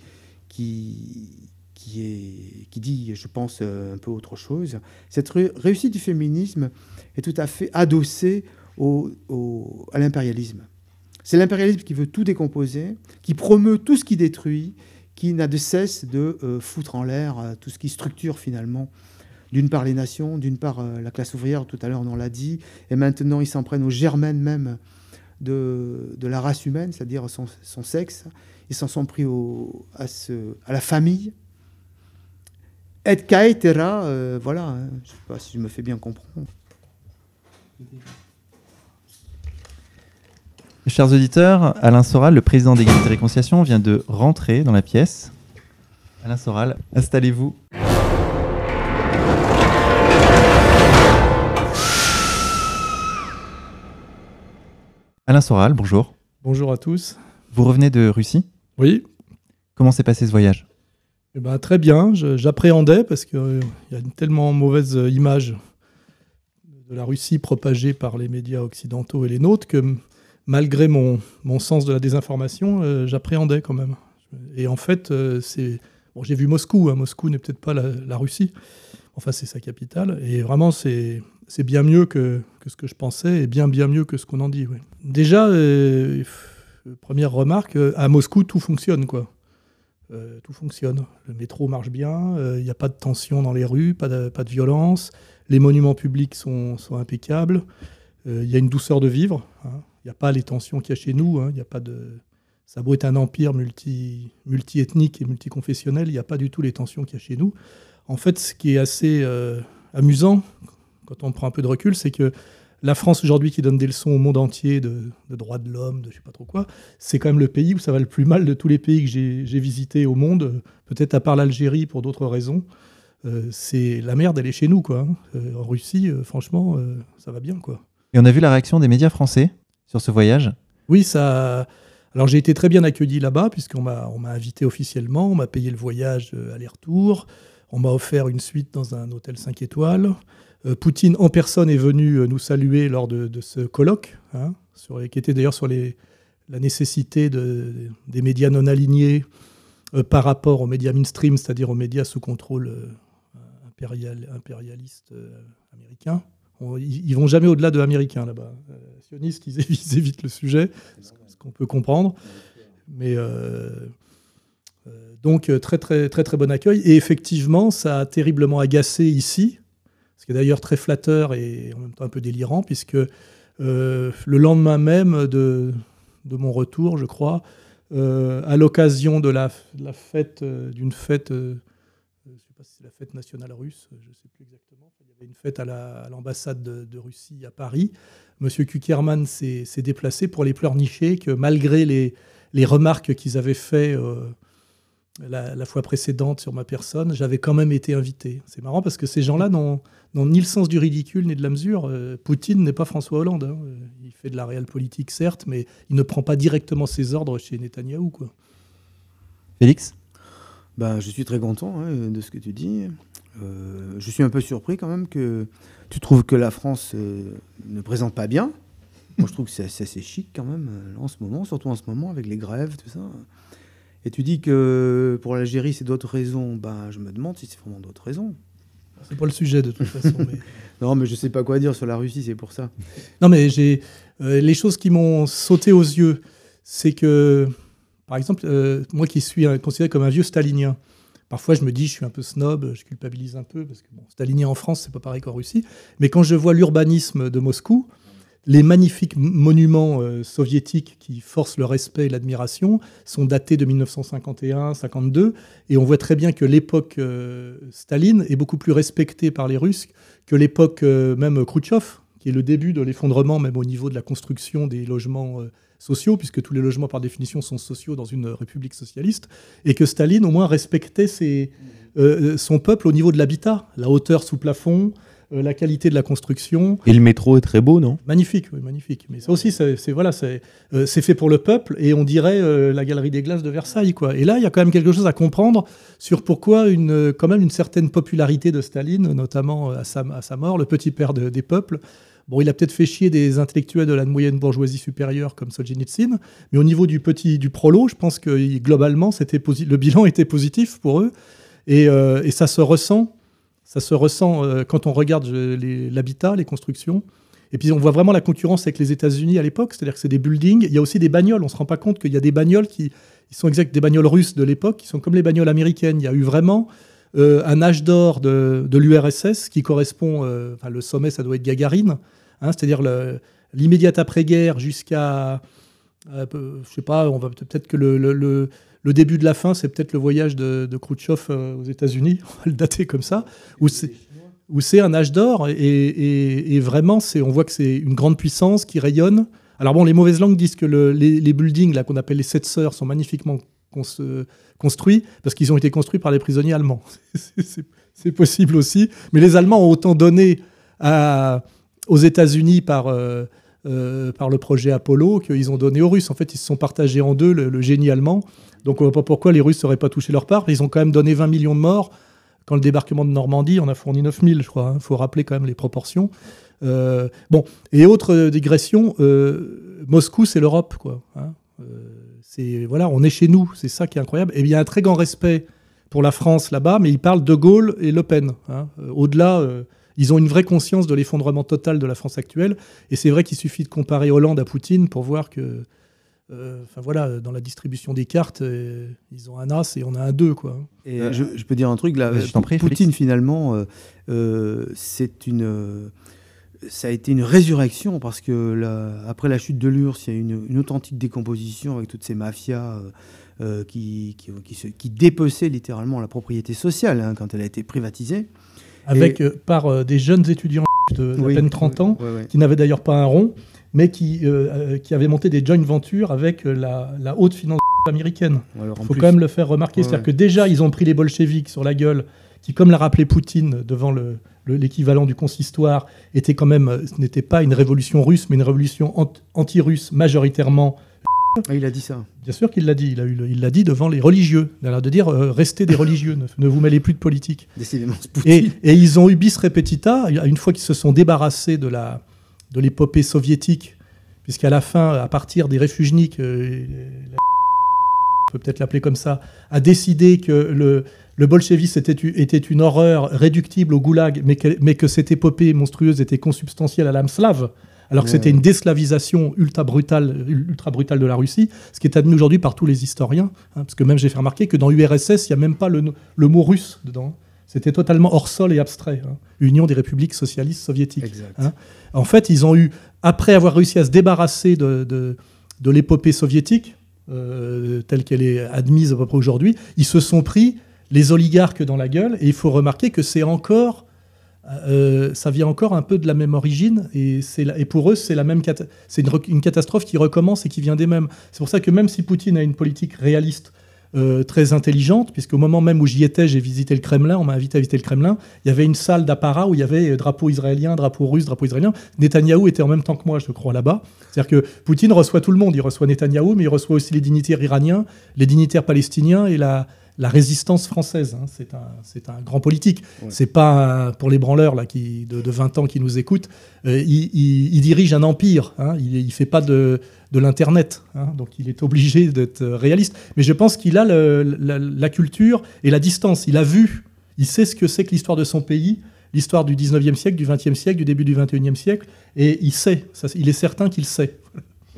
qui, qui, est, qui dit, je pense, euh, un peu autre chose. Cette ré- réussite du féminisme est tout à fait adossée au, au- à l'impérialisme. C'est l'impérialisme qui veut tout décomposer, qui promeut tout ce qui détruit, qui n'a de cesse de euh, foutre en l'air euh, tout ce qui structure finalement, d'une part les nations, d'une part la classe ouvrière, tout à l'heure on l'a dit, et maintenant ils s'en prennent aux germaines même de, de la race humaine, c'est-à-dire son, son sexe. Ils s'en sont pris au, à, ce, à la famille. Et caetera, euh, voilà, hein, je ne sais pas si je me fais bien comprendre. Chers auditeurs, Alain Soral, le président d'égalité et réconciliation, vient de rentrer dans la pièce. Alain Soral, installez-vous. Alain Soral, bonjour. Bonjour à tous. Vous revenez de Russie? Oui, Comment s'est passé ce voyage? Eh ben, très bien. J'appréhendais parce qu'il y a une tellement mauvaise euh, image de la Russie propagée par les médias occidentaux et les nôtres que malgré mon, mon sens de la désinformation, euh, j'appréhendais quand même. Et en fait, euh, bon, j'ai vu Moscou. hein. Moscou n'est peut-être pas la, Russie. Enfin, c'est sa capitale. Et vraiment, c'est c'est bien mieux que, que ce que je pensais et bien bien mieux que ce qu'on en dit. ouais. Déjà, euh, première remarque, à Moscou, tout fonctionne, quoi. Tout fonctionne. Le métro marche bien, il n'y a pas de tension dans les rues, pas de, pas de violence, les monuments publics sont, sont impeccables, il y a une douceur de vivre. Hein. Il n'y a pas les tensions qu'il y a chez nous, hein. il n'y a pas de ça beau un empire multi, multi-ethnique et multiconfessionnel, il n'y a pas du tout les tensions qu'il y a chez nous. En fait, ce qui est assez euh, amusant, quand on prend un peu de recul, c'est que la France aujourd'hui qui donne des leçons au monde entier de, droits de l'homme, de je sais pas trop quoi, c'est quand même le pays où ça va le plus mal de tous les pays que j'ai visités au monde, peut-être à part l'Algérie pour d'autres raisons. Euh, c'est la merde, elle est chez nous. Quoi. Hein. Euh, en Russie, franchement, ça va bien. Quoi. Et on a vu la réaction des médias français sur ce voyage? Oui, ça, alors j'ai été très bien accueilli là-bas, puisqu'on m'a, invité officiellement, on m'a payé le voyage euh, aller-retour, on m'a offert une suite dans un hôtel 5 étoiles. Euh, Poutine en personne est venu euh, nous saluer lors de, ce colloque, hein, sur, qui était d'ailleurs sur les, la nécessité de, des médias non alignés par rapport aux médias mainstream, c'est-à-dire aux médias sous contrôle impérial, impérialiste américain. ils, vont jamais au-delà de américain là-bas. sionistes, *laughs* ils évitent le sujet qu'on peut comprendre. Mais euh, euh, donc très très très très bon accueil. Et effectivement, ça a terriblement agacé ici, ce qui est d'ailleurs très flatteur et en même temps un peu délirant, puisque euh, le lendemain même de, mon retour, je crois, à l'occasion de la, fête d'une fête, je ne sais pas si c'est la fête nationale russe, je ne sais plus exactement. Il y avait une fête à l'ambassade de, Russie à Paris. M. Kuckerman s'est déplacé pour les pleurnicher que malgré les, remarques qu'ils avaient faites euh, la, fois précédente sur ma personne, j'avais quand même été invité. C'est marrant parce que ces gens-là n'ont ni le sens du ridicule ni de la mesure. Euh, Poutine n'est pas François Hollande. Hein. Il fait de la réelle politique, certes, mais il ne prend pas directement ses ordres chez Netanyahou. Quoi. Félix? Ben, Je suis très content hein, de ce que tu dis. Euh, je suis un peu surpris quand même que tu trouves que la France euh, ne présente pas bien. Moi, je trouve que c'est assez chic quand même euh, en ce moment, surtout en ce moment avec les grèves, tout ça. Et tu dis que pour l'Algérie, c'est d'autres raisons. Ben, je me demande si c'est vraiment d'autres raisons. C'est pas le sujet de toute façon. *laughs* non, mais je sais pas quoi dire sur la Russie, c'est pour ça. Non, mais j'ai les choses qui m'ont sauté aux yeux, c'est que, par exemple, moi qui suis considéré comme un vieux stalinien, Parfois, je me dis, je suis un peu snob, je culpabilise un peu, parce que bon, aligné en France, c'est pas pareil qu'en Russie. Mais quand je vois l'urbanisme de Moscou, les magnifiques monuments euh, soviétiques qui forcent le respect et l'admiration sont datés de 1951-52, et on voit très bien que l'époque euh, Staline est beaucoup plus respectée par les Russes que l'époque euh, même Khrouchtchev, qui est le début de l'effondrement, même au niveau de la construction des logements sociaux, puisque tous les logements par définition sont sociaux dans une république socialiste, et que Staline au moins respectait son peuple au niveau de l'habitat, la hauteur sous plafond, euh, la qualité de la construction. Et le métro est très beau, non? Magnifique, oui, magnifique. Mais ça aussi, c'est voilà, euh, c'est fait pour le peuple, et on dirait la galerie des glaces de Versailles, quoi. Et là, il y a quand même quelque chose à comprendre sur pourquoi une, quand même une certaine popularité de Staline, notamment à sa, à sa mort, le petit père des peuples, Bon, il a peut-être fait chier des intellectuels de la moyenne bourgeoisie supérieure comme Solzhenitsyn, mais au niveau du petit du prolo, je pense que globalement, c'était le bilan était positif pour eux, et, euh, ça se ressent, ça se ressent euh, quand on regarde l'habitat, les, constructions. Et puis on voit vraiment la concurrence avec les États-Unis à l'époque, c'est-à-dire que c'est des buildings. Il y a aussi des bagnoles. On se rend pas compte qu'il y a des bagnoles qui sont exact des bagnoles russes de l'époque, qui sont comme les bagnoles américaines. Il y a eu vraiment euh, un âge d'or de, l'URSS qui correspond. enfin, le sommet, ça doit être Gagarine. Hein, c'est-à-dire l'immédiate après-guerre jusqu'à, euh, je sais pas, on va peut-être que le, début de la fin, c'est peut-être le voyage de, de Khrouchtchev euh, aux États-Unis, *laughs* on va le dater comme ça, où c'est où c'est un âge d'or et, vraiment, c'est, on voit que c'est une grande puissance qui rayonne. Alors bon, les mauvaises langues disent que les, les, buildings là qu'on appelle les sept sœurs sont magnifiquement construits parce qu'ils ont été construits par les prisonniers allemands. *laughs* c'est possible aussi, mais les Allemands ont autant donné à aux États-Unis par, euh, euh, par le projet Apollo qu'ils ont donné aux Russes. En fait, ils se sont partagés en deux, le, génie allemand. Donc on ne voit pas pourquoi les Russes n'auraient pas touché leur part. Ils ont quand même donné 20 millions de morts. Quand le débarquement de Normandie, on a fourni 9000, je crois. Il hein. faut rappeler quand même les proportions. Euh, bon, et autre digression, Moscou, c'est l'Europe, quoi. Hein. voilà, on est chez nous, c'est ça qui est incroyable. Et il y a un très grand respect pour la France là-bas, mais ils parlent de Gaulle et Le Pen. Hein. Au-delà, ils ont une vraie conscience de l'effondrement total de la France actuelle. Et c'est vrai qu'il suffit de comparer Hollande à Poutine pour voir que euh, enfin voilà, dans la distribution des cartes, euh, ils ont un as et on a un 2 quoi. Et je, je peux dire un truc là. je t'en prie, Poutine Félix. finalement, euh, euh, c'est une, euh, ça a été une résurrection parce que la- après la chute de l'URSS, il y a une, une authentique décomposition avec toutes ces mafias euh, euh, qui, qui, qui se- qui dépeçaient littéralement la propriété sociale hein, quand elle a été privatisée. Avec euh, par euh, des jeunes étudiants de Oui, peine 30 ans, qui n'avaient d'ailleurs pas un rond, mais qui, euh, qui avaient monté des joint ventures avec la, la haute finance américaine. Il faut plus- quand même le faire remarquer. Ouais, C'est-à-dire ouais. que déjà, ils ont pris les bolcheviks sur la gueule, qui, comme l'a rappelé Poutine devant le- le- l'équivalent du consistoire, était quand même, ce n'était pas une révolution russe, mais une révolution ant- anti-russe majoritairement. Ah, il a dit ça. Bien sûr qu'il l'a dit. Il a eu le- il l'a dit devant les religieux. Il a l'air de dire euh, restez des religieux, ne, ne vous mêlez plus de politique. Décidément, Et, ils ont eu bis repetita, une fois qu'ils se sont débarrassés de la de l'épopée soviétique, puisqu'à la fin, à partir des réfugiés, euh, on peut peut-être l'appeler comme ça, a décidé que le, le bolchevisme était une horreur réductible au goulag, mais que, mais que cette épopée monstrueuse était consubstantielle à l'âme slave, alors que c'était une déslavisation ultra brutale, ultra brutale de la Russie, ce qui est admis aujourd'hui par tous les historiens, hein, parce que même j'ai fait remarquer que dans URSS, il n'y a même pas le, mot russe dedans. C'était totalement hors sol et abstrait. hein. Union des républiques socialistes soviétiques. Hein. En fait, ils ont eu, après avoir réussi à se débarrasser de, de, de l'épopée soviétique, euh, telle qu'elle est admise à peu près aujourd'hui, ils se sont pris les oligarques dans la gueule. Et il faut remarquer que c'est encore, euh, ça vient encore un peu de la même origine. Et, la- et pour eux, c'est la même c'est une, catastrophe qui recommence et qui vient des mêmes. C'est pour ça que même si Poutine a une politique réaliste euh, très intelligente, puisqu'au moment même où j'y étais, j'ai visité le Kremlin, on m'a invité à visiter le Kremlin, il y avait une salle d'apparat où il y avait drapeau israélien, drapeau russe, drapeau israélien. Netanyahou était en même temps que moi, je crois, là-bas. C'est-à-dire que Poutine reçoit tout le monde. Il reçoit Netanyahou, mais il reçoit aussi les dignitaires iraniens, les dignitaires palestiniens et la, la résistance française. hein. C'est un, c'est un grand politique. Ouais. C'est pas un- pour les branleurs là, qui, de, de 20 ans qui nous écoutent. euh, il, il- il dirige un empire. hein. Il ne fait pas de, de l'Internet. hein. Donc il est obligé d'être euh, réaliste. Mais je pense qu'il a le- la, la culture et la distance. Il a vu, il sait ce que c'est que l'histoire de son pays, l'histoire du 19e siècle, du 20e siècle, du début du 21e siècle. Et il sait, ça, il est certain qu'il sait.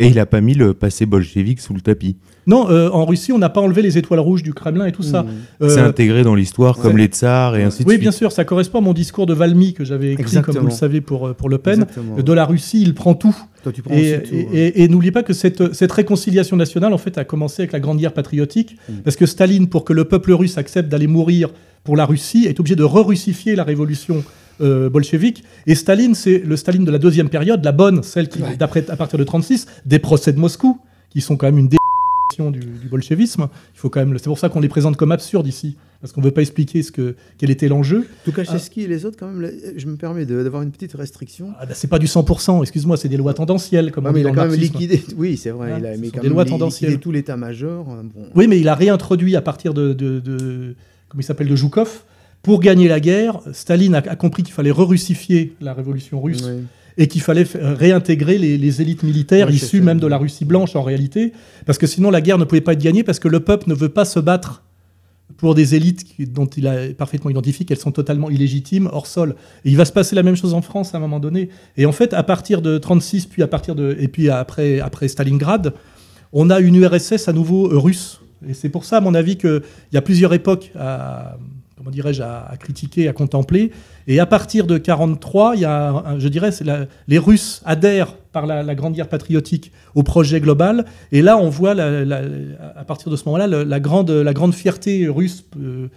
Et il a pas mis le passé bolchevique sous le tapis. Non, euh, en Russie, on n'a pas enlevé les étoiles rouges du Kremlin et tout ça. Mmh. Euh, C'est intégré dans l'histoire comme les tsars et ainsi de oui, suite. bien sûr, ça correspond à mon discours de Valmy que j'avais écrit, Exactement. comme vous le savez, pour, euh, pour Le Pen. Exactement. De la Russie, il prend tout. Toi, tu prends Et, tout, et- et- et n'oubliez pas que cette, cette réconciliation nationale, en fait, a commencé avec la Grande Guerre patriotique, Mm. parce que Staline, pour que le peuple russe accepte d'aller mourir pour la Russie, est obligé de re-russifier la révolution euh, bolchevique. Et Staline, c'est le Staline de la deuxième période, la bonne, celle qui, Ouais. d'après, à partir de 36, des procès de Moscou, qui sont quand même une définition du, du bolchevisme. Il faut quand même, c'est pour ça qu'on les présente comme absurdes ici, parce qu'on ne veut pas expliquer ce que, quel était l'enjeu. Tukhachevsky et les autres, quand même, je me permets d'avoir une petite restriction. Ah, bah, c'est pas du 100%, excuse-moi, c'est des lois tendancielles, comme Ouais, on mais il a quand même liquidé. Oui, c'est vrai. Hein, il a mais quand des lois tendancielles. liquidé tout l'état-major. hein, Bon. Oui, mais il a réintroduit à partir de, de, de- comment il s'appelle, de Joukov. Pour gagner la guerre, Staline a, a compris qu'il fallait re-russifier la révolution russe et qu'il fallait réintégrer les, les élites militaires issues même de la Russie blanche en réalité, parce que sinon la guerre ne pouvait pas être gagnée parce que le peuple ne veut pas se battre pour des élites dont il a parfaitement identifié qu'elles sont totalement illégitimes, hors sol. Et il va se passer la même chose en France à un moment donné. Et en fait, à partir de 36, puis à partir de et puis après après Stalingrad, on a une URSS à nouveau euh, russe. Et c'est pour ça, à mon avis, qu'il y a plusieurs époques à, comment dirais-je, à, critiquer, à contempler. Et à partir de 43, il y a, je dirais, les Russes adhèrent par la, Grande Guerre patriotique au projet global. Et là, on voit, à partir de ce moment-là, la grande, la grande fierté russe. euh,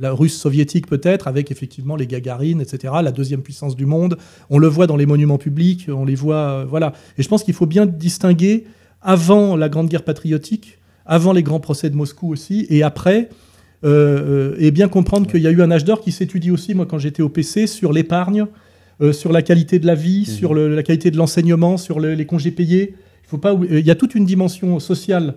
la russe soviétique peut-être, avec effectivement les Gagarines, etc., la deuxième puissance du monde. On le voit dans les monuments publics, on les voit, euh, voilà. Et je pense qu'il faut bien distinguer avant la Grande Guerre patriotique, avant les grands procès de Moscou aussi, et après, et bien comprendre qu'il y a eu un âge d'or qui s'étudie aussi, moi, quand j'étais au PC, sur l'épargne, euh, sur la qualité de la vie, sur le- la qualité de l'enseignement, sur le- les congés payés. Il faut pas, euh, il y a toute une dimension sociale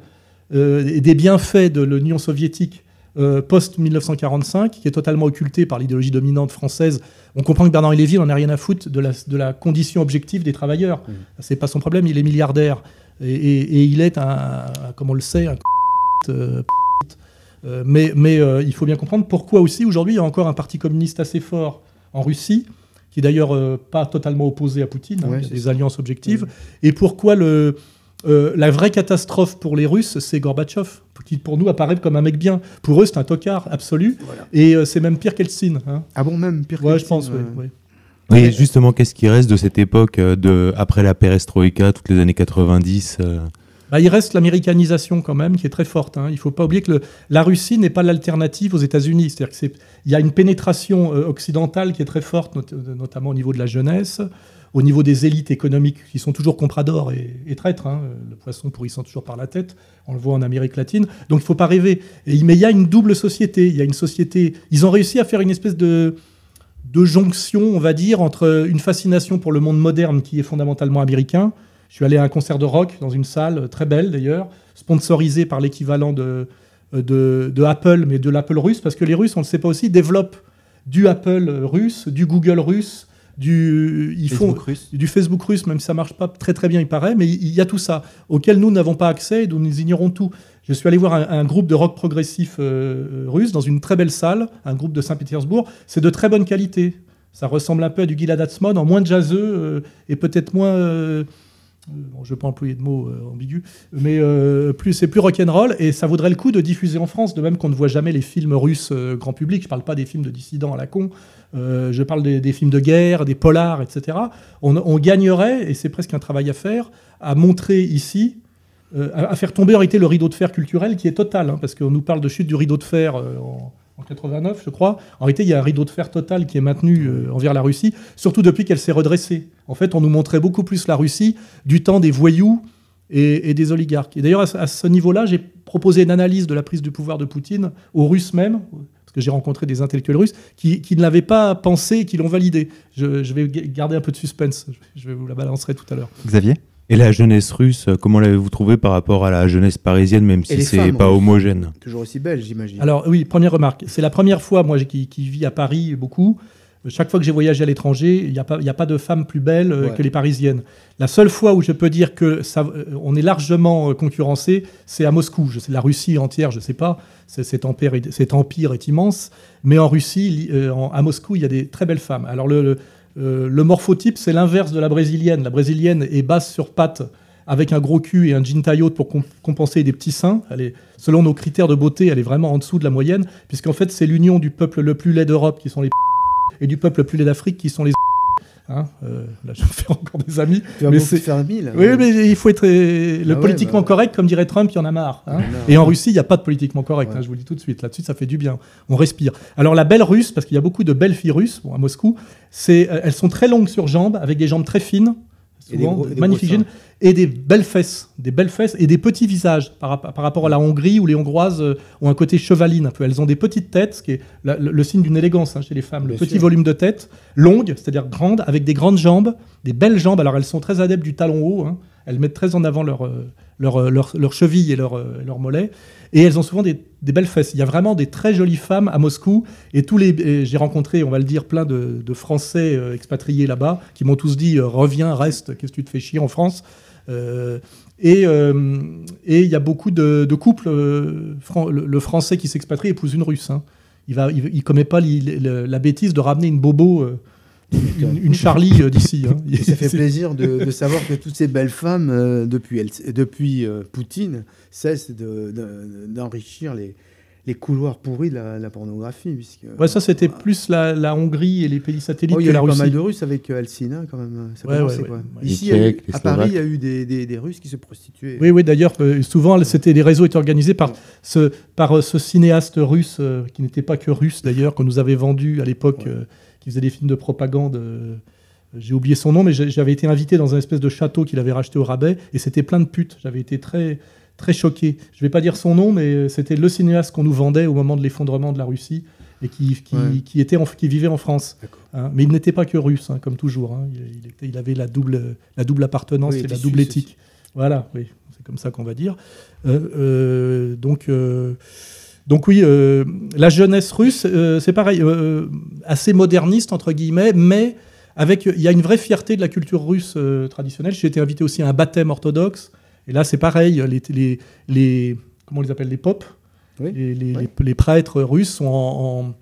euh, et des bienfaits de l'Union soviétique euh, post-1945, qui est totalement occultée par l'idéologie dominante française. On comprend que Bernard Lévy n'en a rien à foutre de la, de la condition objective des travailleurs. C'est pas son problème, il est milliardaire. Et, et- et il est un, un- comme on le sait, un euh, euh, mais mais euh, il faut bien comprendre pourquoi aussi aujourd'hui il y a encore un parti communiste assez fort en Russie, qui est d'ailleurs euh, pas totalement opposé à Poutine, hein, Ouais, il y a c'est des ça. alliances objectives, et pourquoi le, euh, la vraie catastrophe pour les Russes, c'est Gorbatchev, qui pour nous apparaît comme un mec bien. Pour eux, c'est un tocard absolu. Voilà. Et euh, c'est même pire qu'Eltsine. Hein. Ah bon, même pire Ouais, que je pense, oui. justement, qu'est-ce qui reste de cette époque de après la perestroïka, toutes les années 90 euh, Bah, il reste l'américanisation quand même, qui est très forte. hein. Il ne faut pas oublier que la Russie n'est pas l'alternative aux États-Unis. C'est-à-dire qu'il y a une pénétration euh, occidentale qui est très forte, euh, notamment au niveau de la jeunesse, au niveau des élites économiques qui sont toujours compradors et, et traîtres. hein. Le poisson pourrissant toujours par la tête. On le voit en Amérique latine. Donc il ne faut pas rêver. Mais il y a une double société. Il y a une société. Ils ont réussi à faire une espèce de jonction, on va dire, entre une fascination pour le monde moderne qui est fondamentalement américain. Je suis allé à un concert de rock dans une salle euh, très belle d'ailleurs, sponsorisée par l'équivalent de, euh, de, de Apple, mais de l'Apple russe, parce que les Russes, on ne le sait pas aussi, développent du Apple russe, du Google russe, du, ils font, Facebook russe. du Facebook russe, même si ça marche pas très très bien, il paraît, mais il y a tout ça, auquel nous n'avons pas accès et dont nous ignorons tout. Je suis allé voir un, un groupe de rock progressif euh, russe dans une très belle salle, un groupe de Saint-Pétersbourg. C'est de très bonne qualité. Ça ressemble un peu à du Gilad Atzmon, en moins jazzeux euh, et peut-être moins. euh, euh, bon, je ne vais pas employer de mots euh, ambigus, mais euh, c'est plus rock'n'roll et ça vaudrait le coup de diffuser en France, de même qu'on ne voit jamais les films russes euh, grand public. Je ne parle pas des films de dissidents à la con, euh, je parle des, films de guerre, des polars, etc. On, gagnerait, et c'est presque un travail à faire, à montrer ici, euh, à, faire tomber en réalité le rideau de fer culturel qui est total, hein, parce qu'on nous parle de chute du rideau de fer euh, en, en 89, je crois. En réalité, il y a un rideau de fer total qui est maintenu euh, envers la Russie, surtout depuis qu'elle s'est redressée. En fait, on nous montrait beaucoup plus la Russie du temps des voyous et, des oligarques. Et d'ailleurs, à, ce- niveau-là, j'ai proposé une analyse de la prise du pouvoir de Poutine aux Russes même, parce que j'ai rencontré des intellectuels russes qui, ne l'avaient pas pensé et qui l'ont validé. Je, vais ga- garder un peu de suspense. Je- Je vous la balancerai tout à l'heure. Xavier? Et la jeunesse russe, comment l'avez-vous trouvé par rapport à la jeunesse parisienne, même si c'est femmes pas russes. homogène Toujours aussi belle, j'imagine. Alors oui, première remarque. C'est la première fois, moi, qui, qui vis à Paris beaucoup. Chaque fois que j'ai voyagé à l'étranger, il n'y a, pas- il y a pas de femme plus belle euh, Ouais. que les parisiennes. La seule fois où je peux dire que ça, euh, on est largement euh, concurrencé, c'est à Moscou. Je sais, la Russie entière, je ne sais pas. Cet empire, est- cet empire est immense. Mais en Russie, li- en- à Moscou, il y a des très belles femmes. Alors le, le, euh, le morphotype, c'est l'inverse de la brésilienne. La brésilienne est basse sur pattes avec un gros cul et un jean taille haute pour com- compenser des petits seins. Selon nos critères de beauté, elle est vraiment en dessous de la moyenne, puisqu'en fait, c'est l'union du peuple le plus laid d'Europe, qui sont les et du peuple le plus laid d'Afrique, qui sont les Hein, euh, là, je me *laughs* fais encore des amis. tu vas mais c'est- te faire mille. Oui, mais il faut être euh, le Ah ouais, politiquement bah. correct, comme dirait Trump, il y en a marre. hein. Non. Et en Russie, il n'y a pas de politiquement correct, Ouais. hein, je vous le dis tout de suite. Là-dessus, ça fait du bien. On respire. Alors, la belle russe, parce qu'il y a beaucoup de belles filles russes bon, à Moscou, c'est, euh, elles sont très longues sur jambes, avec des jambes très fines, Et des gros- magnifiques et des belles fesses. Des belles fesses et des petits visages par, rap- par rapport à la Hongrie où les Hongroises euh, ont un côté chevaline un peu. Elles ont des petites têtes, ce qui est la- le, le signe d'une élégance hein, chez les femmes. Le petit sûr. volume de tête, longue, c'est-à-dire grande, avec des grandes jambes, des belles jambes. Alors elles sont très adeptes du talon haut. hein. Elles mettent très en avant leurs leur, leur, leur, leur chevilles et leurs leur mollets. Et elles ont souvent des, belles fesses. Il y a vraiment des très jolies femmes à Moscou. Et tous les, j'ai rencontré, on va le dire, plein de, Français euh, expatriés là-bas qui m'ont tous dit euh, reviens, reste, qu'est-ce que tu te fais chier en France? Euh, et il y a beaucoup de, couples. le, Français qui s'expatrie épouse une Russe. hein. Il il commet pas la bêtise de ramener une bobo, une, une Charlie euh, d'ici. hein. Ça fait *laughs* plaisir de, de savoir que toutes ces belles femmes, euh, depuis, elles- depuis euh, Poutine, cessent de- de- d'enrichir les, les couloirs pourris de la, la pornographie. Puisque, Ouais, ça c'était plus la, la Hongrie et les pays satellites Oh, il y que a eu la pas Russie. mal de Russes avec euh, Alcina, quand même. Ça Ouais, commençait, ouais, quoi. ouais. Les Ici, eu- à Paris, il y a eu des, des- des Russes qui se prostituaient. Oui, oui, d'ailleurs, euh, souvent, c'était, les réseaux étaient organisés par ce, par euh, ce cinéaste russe, euh, qui n'était pas que russe d'ailleurs, qu'on nous avait vendu à l'époque, Ouais. euh, qui faisait des films de propagande. euh, j'ai oublié son nom, mais j'avais été invité dans un espèce de château qu'il avait racheté au rabais, et c'était plein de putes. J'avais été très, très choqué. Je vais pas dire son nom, mais c'était le cinéaste qu'on nous vendait au moment de l'effondrement de la Russie, et qui, qui, Ouais. qui était en- qui vivait en France. Hein. mais il n'était pas que russe, hein, comme toujours. hein. Il, il était- il avait la double, la double appartenance Oui, et la double éthique. Voilà, oui, c'est comme ça qu'on va dire. Euh, euh, donc, euh, donc oui, euh, la jeunesse russe, euh, c'est pareil, euh, assez moderniste entre guillemets, mais avec, il y a une vraie fierté de la culture russe traditionnelle. J'ai été invité aussi à un baptême orthodoxe, et là c'est pareil, les, les, les- comment on les appelle les popes, Oui. les, les- Oui. les- les prêtres russes sont en, en-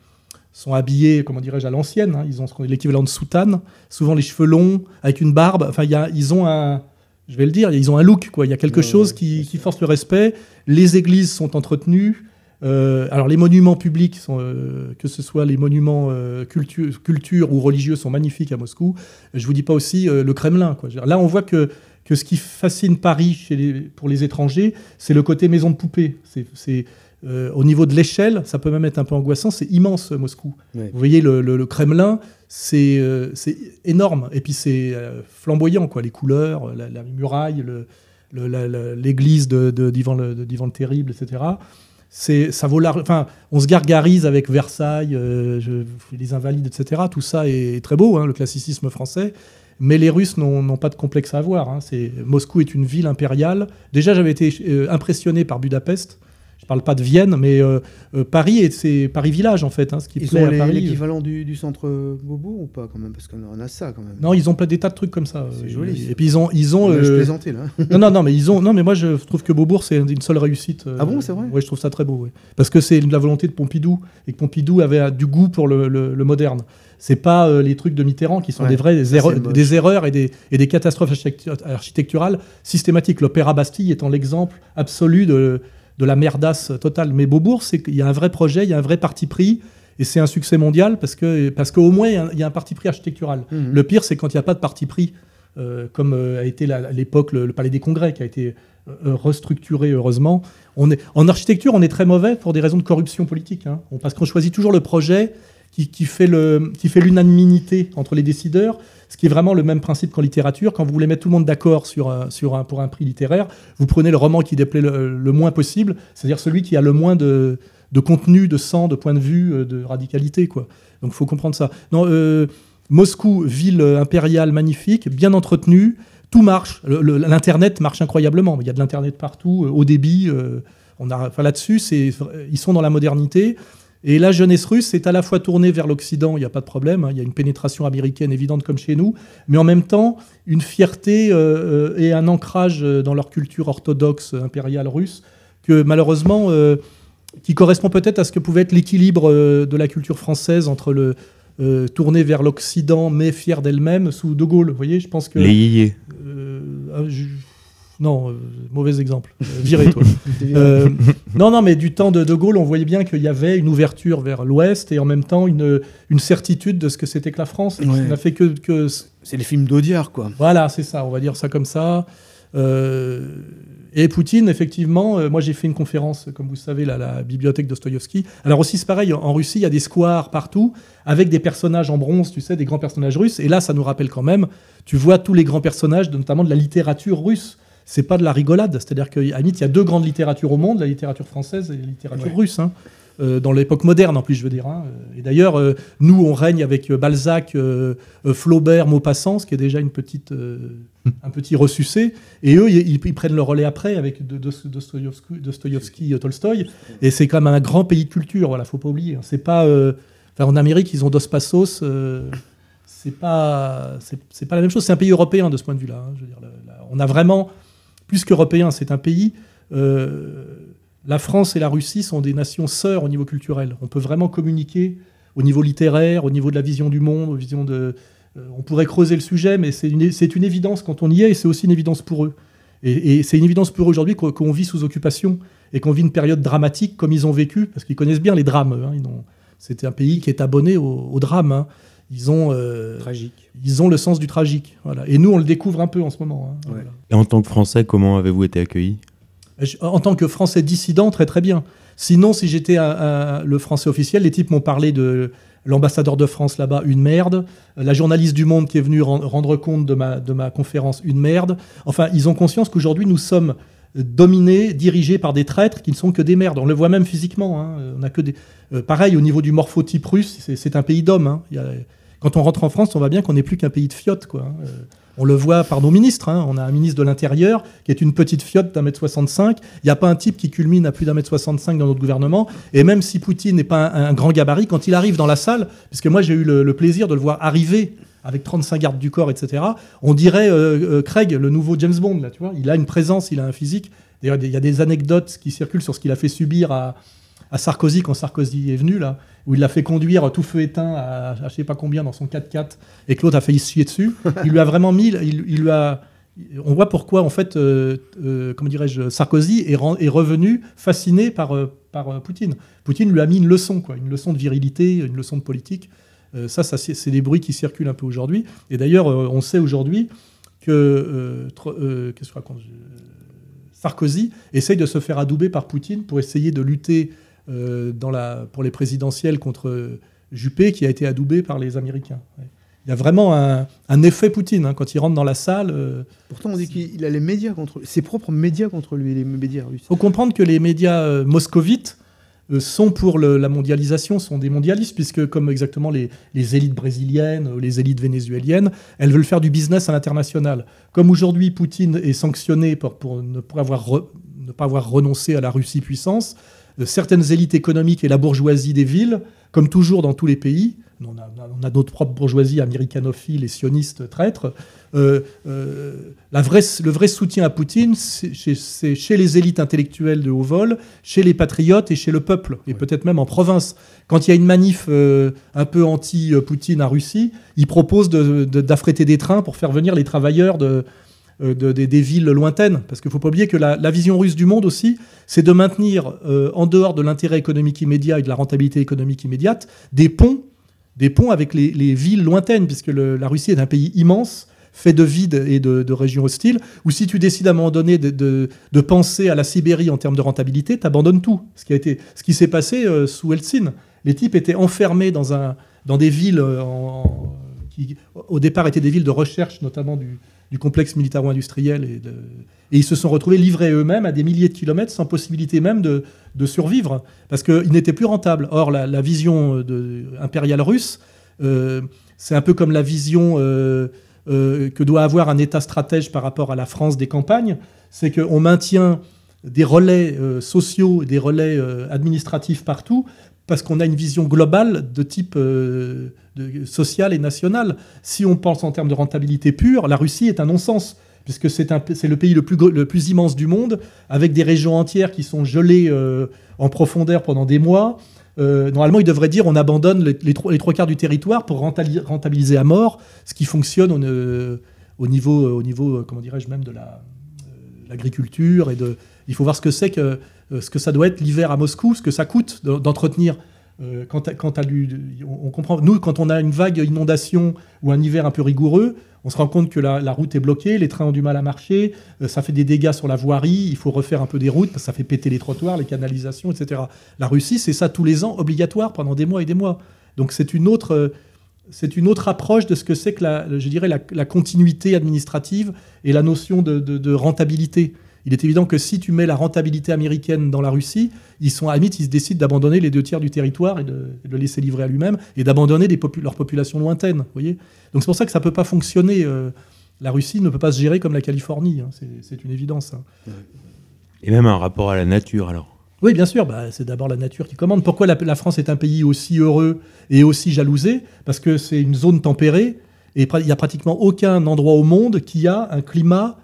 sont habillés, comment dirais-je, à l'ancienne. hein. Ils ont l'équivalent de soutane, souvent les cheveux longs, avec une barbe. Enfin, il y a- ils ont un- je vais le dire, ils ont un look, quoi. Il y a quelque Ouais, chose ouais, qui, force le respect. Les églises sont entretenues. Euh, alors les monuments publics, sont, euh, que ce soit les monuments euh, culture, culture ou religieux, sont magnifiques à Moscou. Je vous dis pas aussi euh, le Kremlin. Quoi. Là, on voit que, que ce qui fascine Paris chez les- pour les étrangers, c'est le côté maison de poupée. C'est, au niveau de l'échelle, ça peut même être un peu angoissant. C'est immense Moscou. Ouais. Vous voyez le, le- le Kremlin, c'est, c'est énorme. Et puis c'est flamboyant, quoi. Les couleurs, la, la muraille, le- l'église d'Ivan le, de d'Ivan le Terrible, etc. Ça vaut la, enfin, on se gargarise avec Versailles, euh, les Invalides, etc. Tout ça est très beau, hein, le classicisme français. Mais les Russes n'ont, pas de complexe à avoir. hein. Moscou est une ville impériale. Déjà, j'avais été euh, impressionné par Budapest. Je parle pas de Vienne, mais euh, euh, Paris est c'est Paris village en fait. hein, ce qui Ils plaît ont à les- Paris. l'équivalent du, du centre Bobo ou pas quand même Parce qu'on en a ça quand même. Non, ils ont plein des tas de trucs comme ça. C'est Euh, joli. Et puis ils ont, ils ont. Je euh, plaisantais là. *laughs* non, non, non, mais ils ont. Non, mais moi je trouve que Beaubourg c'est une seule réussite. euh, Ah bon, c'est vrai? Ouais, je trouve ça très beau. ouais. Parce que c'est la volonté de Pompidou et que Pompidou avait euh, du goût pour le, le- le moderne. C'est pas euh, les trucs de Mitterrand qui sont Ouais, des vraies des erreurs, des et des, et des catastrophes architectu- architecturales systématiques. L'Opéra Bastille étant l'exemple absolu de, de la merdasse totale. Mais Beaubourg, c'est qu'il y a un vrai projet, il y a un vrai parti pris. Et c'est un succès mondial parce que parce qu'au moins il y a un- parti pris architectural. Mhm. Le pire, c'est quand il n'y a pas de parti pris, euh, comme euh, a été la- à l'époque le, le Palais des Congrès, qui a été euh, restructuré heureusement. On est, en architecture, on est très mauvais pour des raisons de corruption politique. hein. On- parce qu'on choisit toujours le projet qui, fait l'unanimité entre les décideurs, ce qui est vraiment le même principe qu'en littérature. Quand vous voulez mettre tout le monde d'accord sur un, pour un prix littéraire, vous prenez le roman qui déplaît le, moins possible, c'est-à-dire celui qui a le moins de, contenu, de sang, de point de vue, euh, de radicalité. Donc il faut comprendre ça. Euh, Moscou, ville euh, impériale magnifique, bien entretenue, tout marche. L'Internet marche incroyablement. Il y a de l'Internet partout, euh, au débit. euh, Là-dessus, ils sont dans la modernité. Et la jeunesse russe est à la fois tournée vers l'Occident, il n'y a pas de problème, hein, il y a une pénétration américaine évidente comme chez nous, mais en même temps une fierté euh, euh, et un ancrage euh, dans leur culture orthodoxe impériale russe que malheureusement, euh, qui correspond peut-être à ce que pouvait être l'équilibre euh, de la culture française entre le tourné vers l'Occident mais fier d'elle-même sous De Gaulle. Vous voyez, je pense que Les yéyés. je- non, euh, mauvais exemple. Euh, virez toi. *laughs* Euh, non, non, mais du temps de De Gaulle, on voyait bien qu'il y avait une ouverture vers l'Ouest et en même temps une, une certitude de ce que c'était que la France. Et Ouais. Ça n'a fait que, que- C'est les films d'Audiard quoi. Voilà, c'est ça, on va dire ça comme ça. Euh, et Poutine, effectivement, moi j'ai fait une conférence, comme vous savez, là, à la bibliothèque Dostoïevski. Alors aussi, c'est pareil, en Russie, il y a des squares partout, avec des personnages en bronze, tu sais, des grands personnages russes. Et là, ça nous rappelle quand même, tu vois tous les grands personnages, notamment de la littérature russe. C'est pas de la rigolade, c'est-à-dire qu'à la limite, il y a deux grandes littératures au monde, la littérature française et la littérature Ouais. russe. hein. Euh, dans l'époque moderne en plus, je veux dire. hein. Et d'ailleurs, euh, nous, on règne avec euh, Balzac, euh, Flaubert, Maupassant, ce qui est déjà une petite, un petit ressucé. Et eux, ils, ils prennent le relais après avec Dostoïevski, Tolstoï. Et c'est quand même un grand pays de culture, voilà, faut pas oublier. hein. C'est pas, en Amérique, ils ont Dos Passos. c'est pas, c'est pas la même chose. C'est un pays européen de ce point de vue-là. hein. On a vraiment, plus qu'européen, c'est un pays. euh, la France et la Russie sont des nations sœurs au niveau culturel. On peut vraiment communiquer au niveau littéraire, au niveau de la vision du monde, aux visions de. euh, on pourrait creuser le sujet, mais c'est une, une évidence quand on y est, et c'est aussi une évidence pour eux. Et, c'est une évidence pour eux aujourd'hui qu'on vit sous occupation et qu'on vit une période dramatique comme ils ont vécu, parce qu'ils connaissent bien les drames. hein. C'était un pays qui est abonné au, au drame. hein. Ils ont, euh, Tragique. ils ont le sens du tragique. Voilà. Et nous, on le découvre un peu en ce moment. hein. Ouais. Voilà. Et en tant que Français, comment avez-vous été accueillis? Je- En tant que Français dissident, très très bien. Sinon, si j'étais le Français officiel, les types m'ont parlé de l'ambassadeur de France là-bas, une merde. La journaliste du Monde qui est venue ren- rendre compte de ma, de ma conférence, une merde. Enfin, ils ont conscience qu'aujourd'hui, nous sommes dominés, dirigés par des traîtres qui ne sont que des merdes. On le voit même physiquement. hein. On a que des... euh, pareil, au niveau du morphotype russe, c'est- un pays d'hommes. hein. Quand on rentre en France, on voit bien qu'on n'est plus qu'un pays de fiottes. Hein. Euh, On le voit par nos ministres. On a un ministre de l'Intérieur qui est une petite fiotte d'un mètre 65. Il n'y a pas un type qui culmine à plus d'un mètre 65 dans notre gouvernement. Et même si Poutine n'est pas un, grand gabarit, quand il arrive dans la salle, puisque moi j'ai eu le plaisir de le voir arriver avec 35 gardes du corps, etc., on dirait euh, euh, Craig, le nouveau James Bond. Là, tu vois il a une présence, il a un physique. D'ailleurs, il y a des anecdotes qui circulent sur ce qu'il a fait subir à, Sarkozy quand Sarkozy est venu, là, où il l'a fait conduire tout feu éteint à, à je sais pas combien dans son 4x4 et l'autre a failli se chier dessus. Il lui a vraiment mis, il, lui a, on voit pourquoi, en fait, euh, comment dirais-je, Sarkozy est, revenu fasciné par, par Poutine. Poutine lui a mis une leçon, quoi, une leçon de virilité, une leçon de politique. Ça, ça c'est des bruits qui circulent un peu aujourd'hui. Et d'ailleurs, on sait aujourd'hui que, qu'est-ce que Sarkozy essaye de se faire adouber par Poutine pour essayer de lutter dans la, pour les présidentielles contre Juppé, qui a été adoubé par les Américains il y a vraiment un, effet Poutine hein, quand il rentre dans la salle. Euh, Pourtant, on dit qu'il a les médias contre ses propres médias contre lui, les médias russes. Il faut comprendre que les médias euh, moscovites euh, sont pour la mondialisation, sont des mondialistes, puisque comme exactement les, élites brésiliennes, les élites vénézuéliennes, elles veulent faire du business à l'international. Comme aujourd'hui Poutine est sanctionné pour, ne, avoir ne pas avoir renoncé à la Russie puissance, certaines élites économiques et la bourgeoisie des villes, comme toujours dans tous les pays, on a, notre propre bourgeoisie américanophile et sioniste traître. Euh, euh, la vraie, le vrai soutien à Poutine, c'est chez, les élites intellectuelles de haut vol, chez les patriotes et chez le peuple, et peut-être même en province. Quand il y a une manif euh, un peu anti-Poutine en Russie, ils proposent d'affréter des trains pour faire venir les travailleurs de, des villes lointaines. Parce qu'il ne faut pas oublier que la, la, vision russe du monde aussi, c'est de maintenir, en dehors de l'intérêt économique immédiat et de la rentabilité économique immédiate, des ponts des ponts avec les, villes lointaines, puisque la Russie est un pays immense, fait de vides et de, régions hostiles, où si tu décides à un moment donné de, penser à la Sibérie en termes de rentabilité, tu abandonnes tout. Ce qui, a été, ce qui s'est passé euh, sous Eltsine. Les types étaient enfermés dans des villes euh, qui, au départ, étaient des villes de recherche, notamment du, du complexe militaro-industriel et de, et ils se sont retrouvés livrés eux-mêmes à des milliers de kilomètres sans possibilité même de, survivre, parce qu'ils n'étaient plus rentables. Or, la, vision de, impériale russe, euh, c'est un peu comme la vision euh, euh, que doit avoir un État stratège par rapport à la France des campagnes, c'est qu'on maintient des relais sociaux, des relais administratifs partout, parce qu'on a une vision globale de type social et national. Si on pense en termes de rentabilité pure, la Russie est un non-sens puisque c'est le pays le plus, immense du monde, avec des régions entières qui sont gelées euh, en profondeur pendant des mois. Euh, normalement, il devrait dire on abandonne les, trois, quarts du territoire pour rentabiliser à mort, ce qui fonctionne au, euh, au niveau, au niveau comment dirais-je même de l'agriculture et. Il faut voir ce que c'est que ce que ça doit être l'hiver à Moscou, ce que ça coûte d'entretenir euh, quand, on, comprend, nous, quand on a une vague inondation ou un hiver un peu rigoureux, on se rend compte que la, route est bloquée, les trains ont du mal à marcher, euh, ça fait des dégâts sur la voirie, il faut refaire un peu des routes, ça fait péter les trottoirs, les canalisations, etc. La Russie, c'est ça tous les ans, obligatoire pendant des mois et des mois. Donc c'est une autre, c'est une autre approche de ce que c'est que la, je dirais la, continuité administrative et la notion de rentabilité il est évident que si tu mets la rentabilité américaine dans la Russie, ils sont à limite, ils se décident d'abandonner les deux tiers du territoire et de, le laisser livrer à lui-même et d'abandonner leur population lointaine. Voyez Donc c'est pour ça que ça ne peut pas fonctionner. Euh, la Russie ne peut pas se gérer comme la Californie, hein. c'est une évidence. Hein. Et même un rapport à la nature alors oui, bien sûr, bah, c'est d'abord la nature qui commande. Pourquoi la, France est un pays aussi heureux et aussi jalousé? Parce que c'est une zone tempérée et il n'y a pratiquement aucun endroit au monde qui a un climat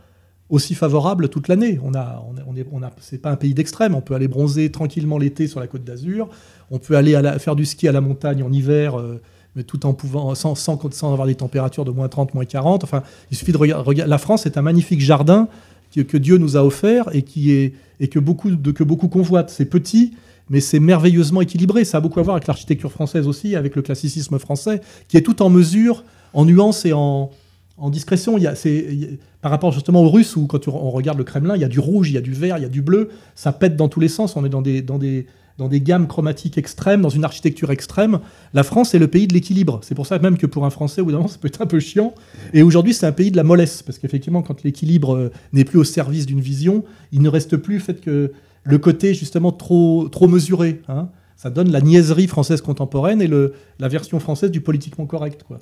aussi favorable toute l'année. On a, on, est, on a, c'est pas un pays d'extrême. On peut aller bronzer tranquillement l'été sur la côte d'Azur. On peut aller faire du ski à la montagne en hiver, euh, tout en pouvant, sans, sans, avoir des températures de moins 30, moins 40. Enfin, il suffit de regarder. la France est un magnifique jardin que, que, Dieu nous a offert et qui est et que beaucoup de, que beaucoup convoitent. C'est petit, mais c'est merveilleusement équilibré. Ça a beaucoup à voir avec l'architecture française aussi, avec le classicisme français, qui est tout en mesure, en nuances et en, en discrétion. Il y a, par rapport justement aux Russes, où quand on regarde le Kremlin, il y a du rouge, il y a du vert, il y a du bleu, ça pète dans tous les sens, on est dans des, dans des, dans des gammes chromatiques extrêmes, dans une architecture extrême. La France est le pays de l'équilibre. C'est pour ça même que pour un Français, au bout d'un moment, ça peut être un peu chiant. Et aujourd'hui, c'est un pays de la mollesse, parce qu'effectivement, quand l'équilibre euh, n'est plus au service d'une vision, il ne reste plus le fait que le côté justement trop, trop mesuré. Hein ça donne la niaiserie française contemporaine et le, la version française du politiquement correct. Quoi.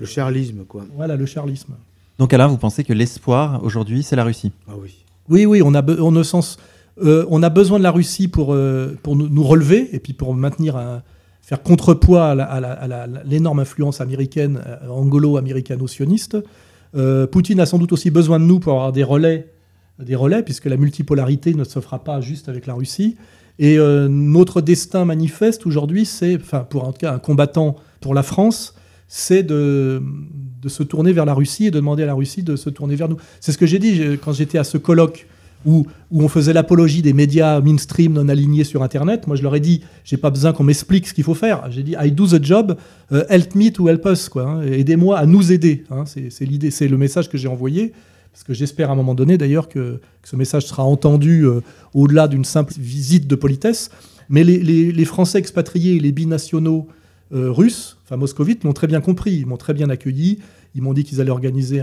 le charlisme, quoi. Voilà, le charlisme. Donc Alain, vous pensez que l'espoir aujourd'hui, c'est la Russie? Ah oui. Oui, oui, on a, on, sens, euh, on a besoin de la Russie pour, euh, pour nous, relever et puis pour maintenir un, faire contrepoids à l'énorme influence américaine, euh, anglo-américano-sioniste. Poutine a sans doute aussi besoin de nous pour avoir des relais, des relais, puisque la multipolarité ne se fera pas juste avec la Russie. Et euh, notre destin manifeste aujourd'hui, c'est, enfin pour en tout cas un combattant pour la France, c'est de, se tourner vers la Russie et de demander à la Russie de se tourner vers nous. C'est ce que j'ai dit quand j'étais à ce colloque où, où on faisait l'apologie des médias mainstream non alignés sur Internet. Moi, je leur ai dit, j'ai pas besoin qu'on m'explique ce qu'il faut faire. J'ai dit, I do the job, euh, help me to help us, quoi. Hein. Aidez-moi à nous aider. Hein. C'est l'idée, c'est le message que j'ai envoyé. Parce que j'espère à un moment donné, d'ailleurs, que, ce message sera entendu euh, au-delà d'une simple visite de politesse. Mais les, Français expatriés les binationaux euh, russes, enfin moscovites, m'ont très bien compris, ils m'ont très bien accueilli. Ils m'ont dit qu'ils allaient organiser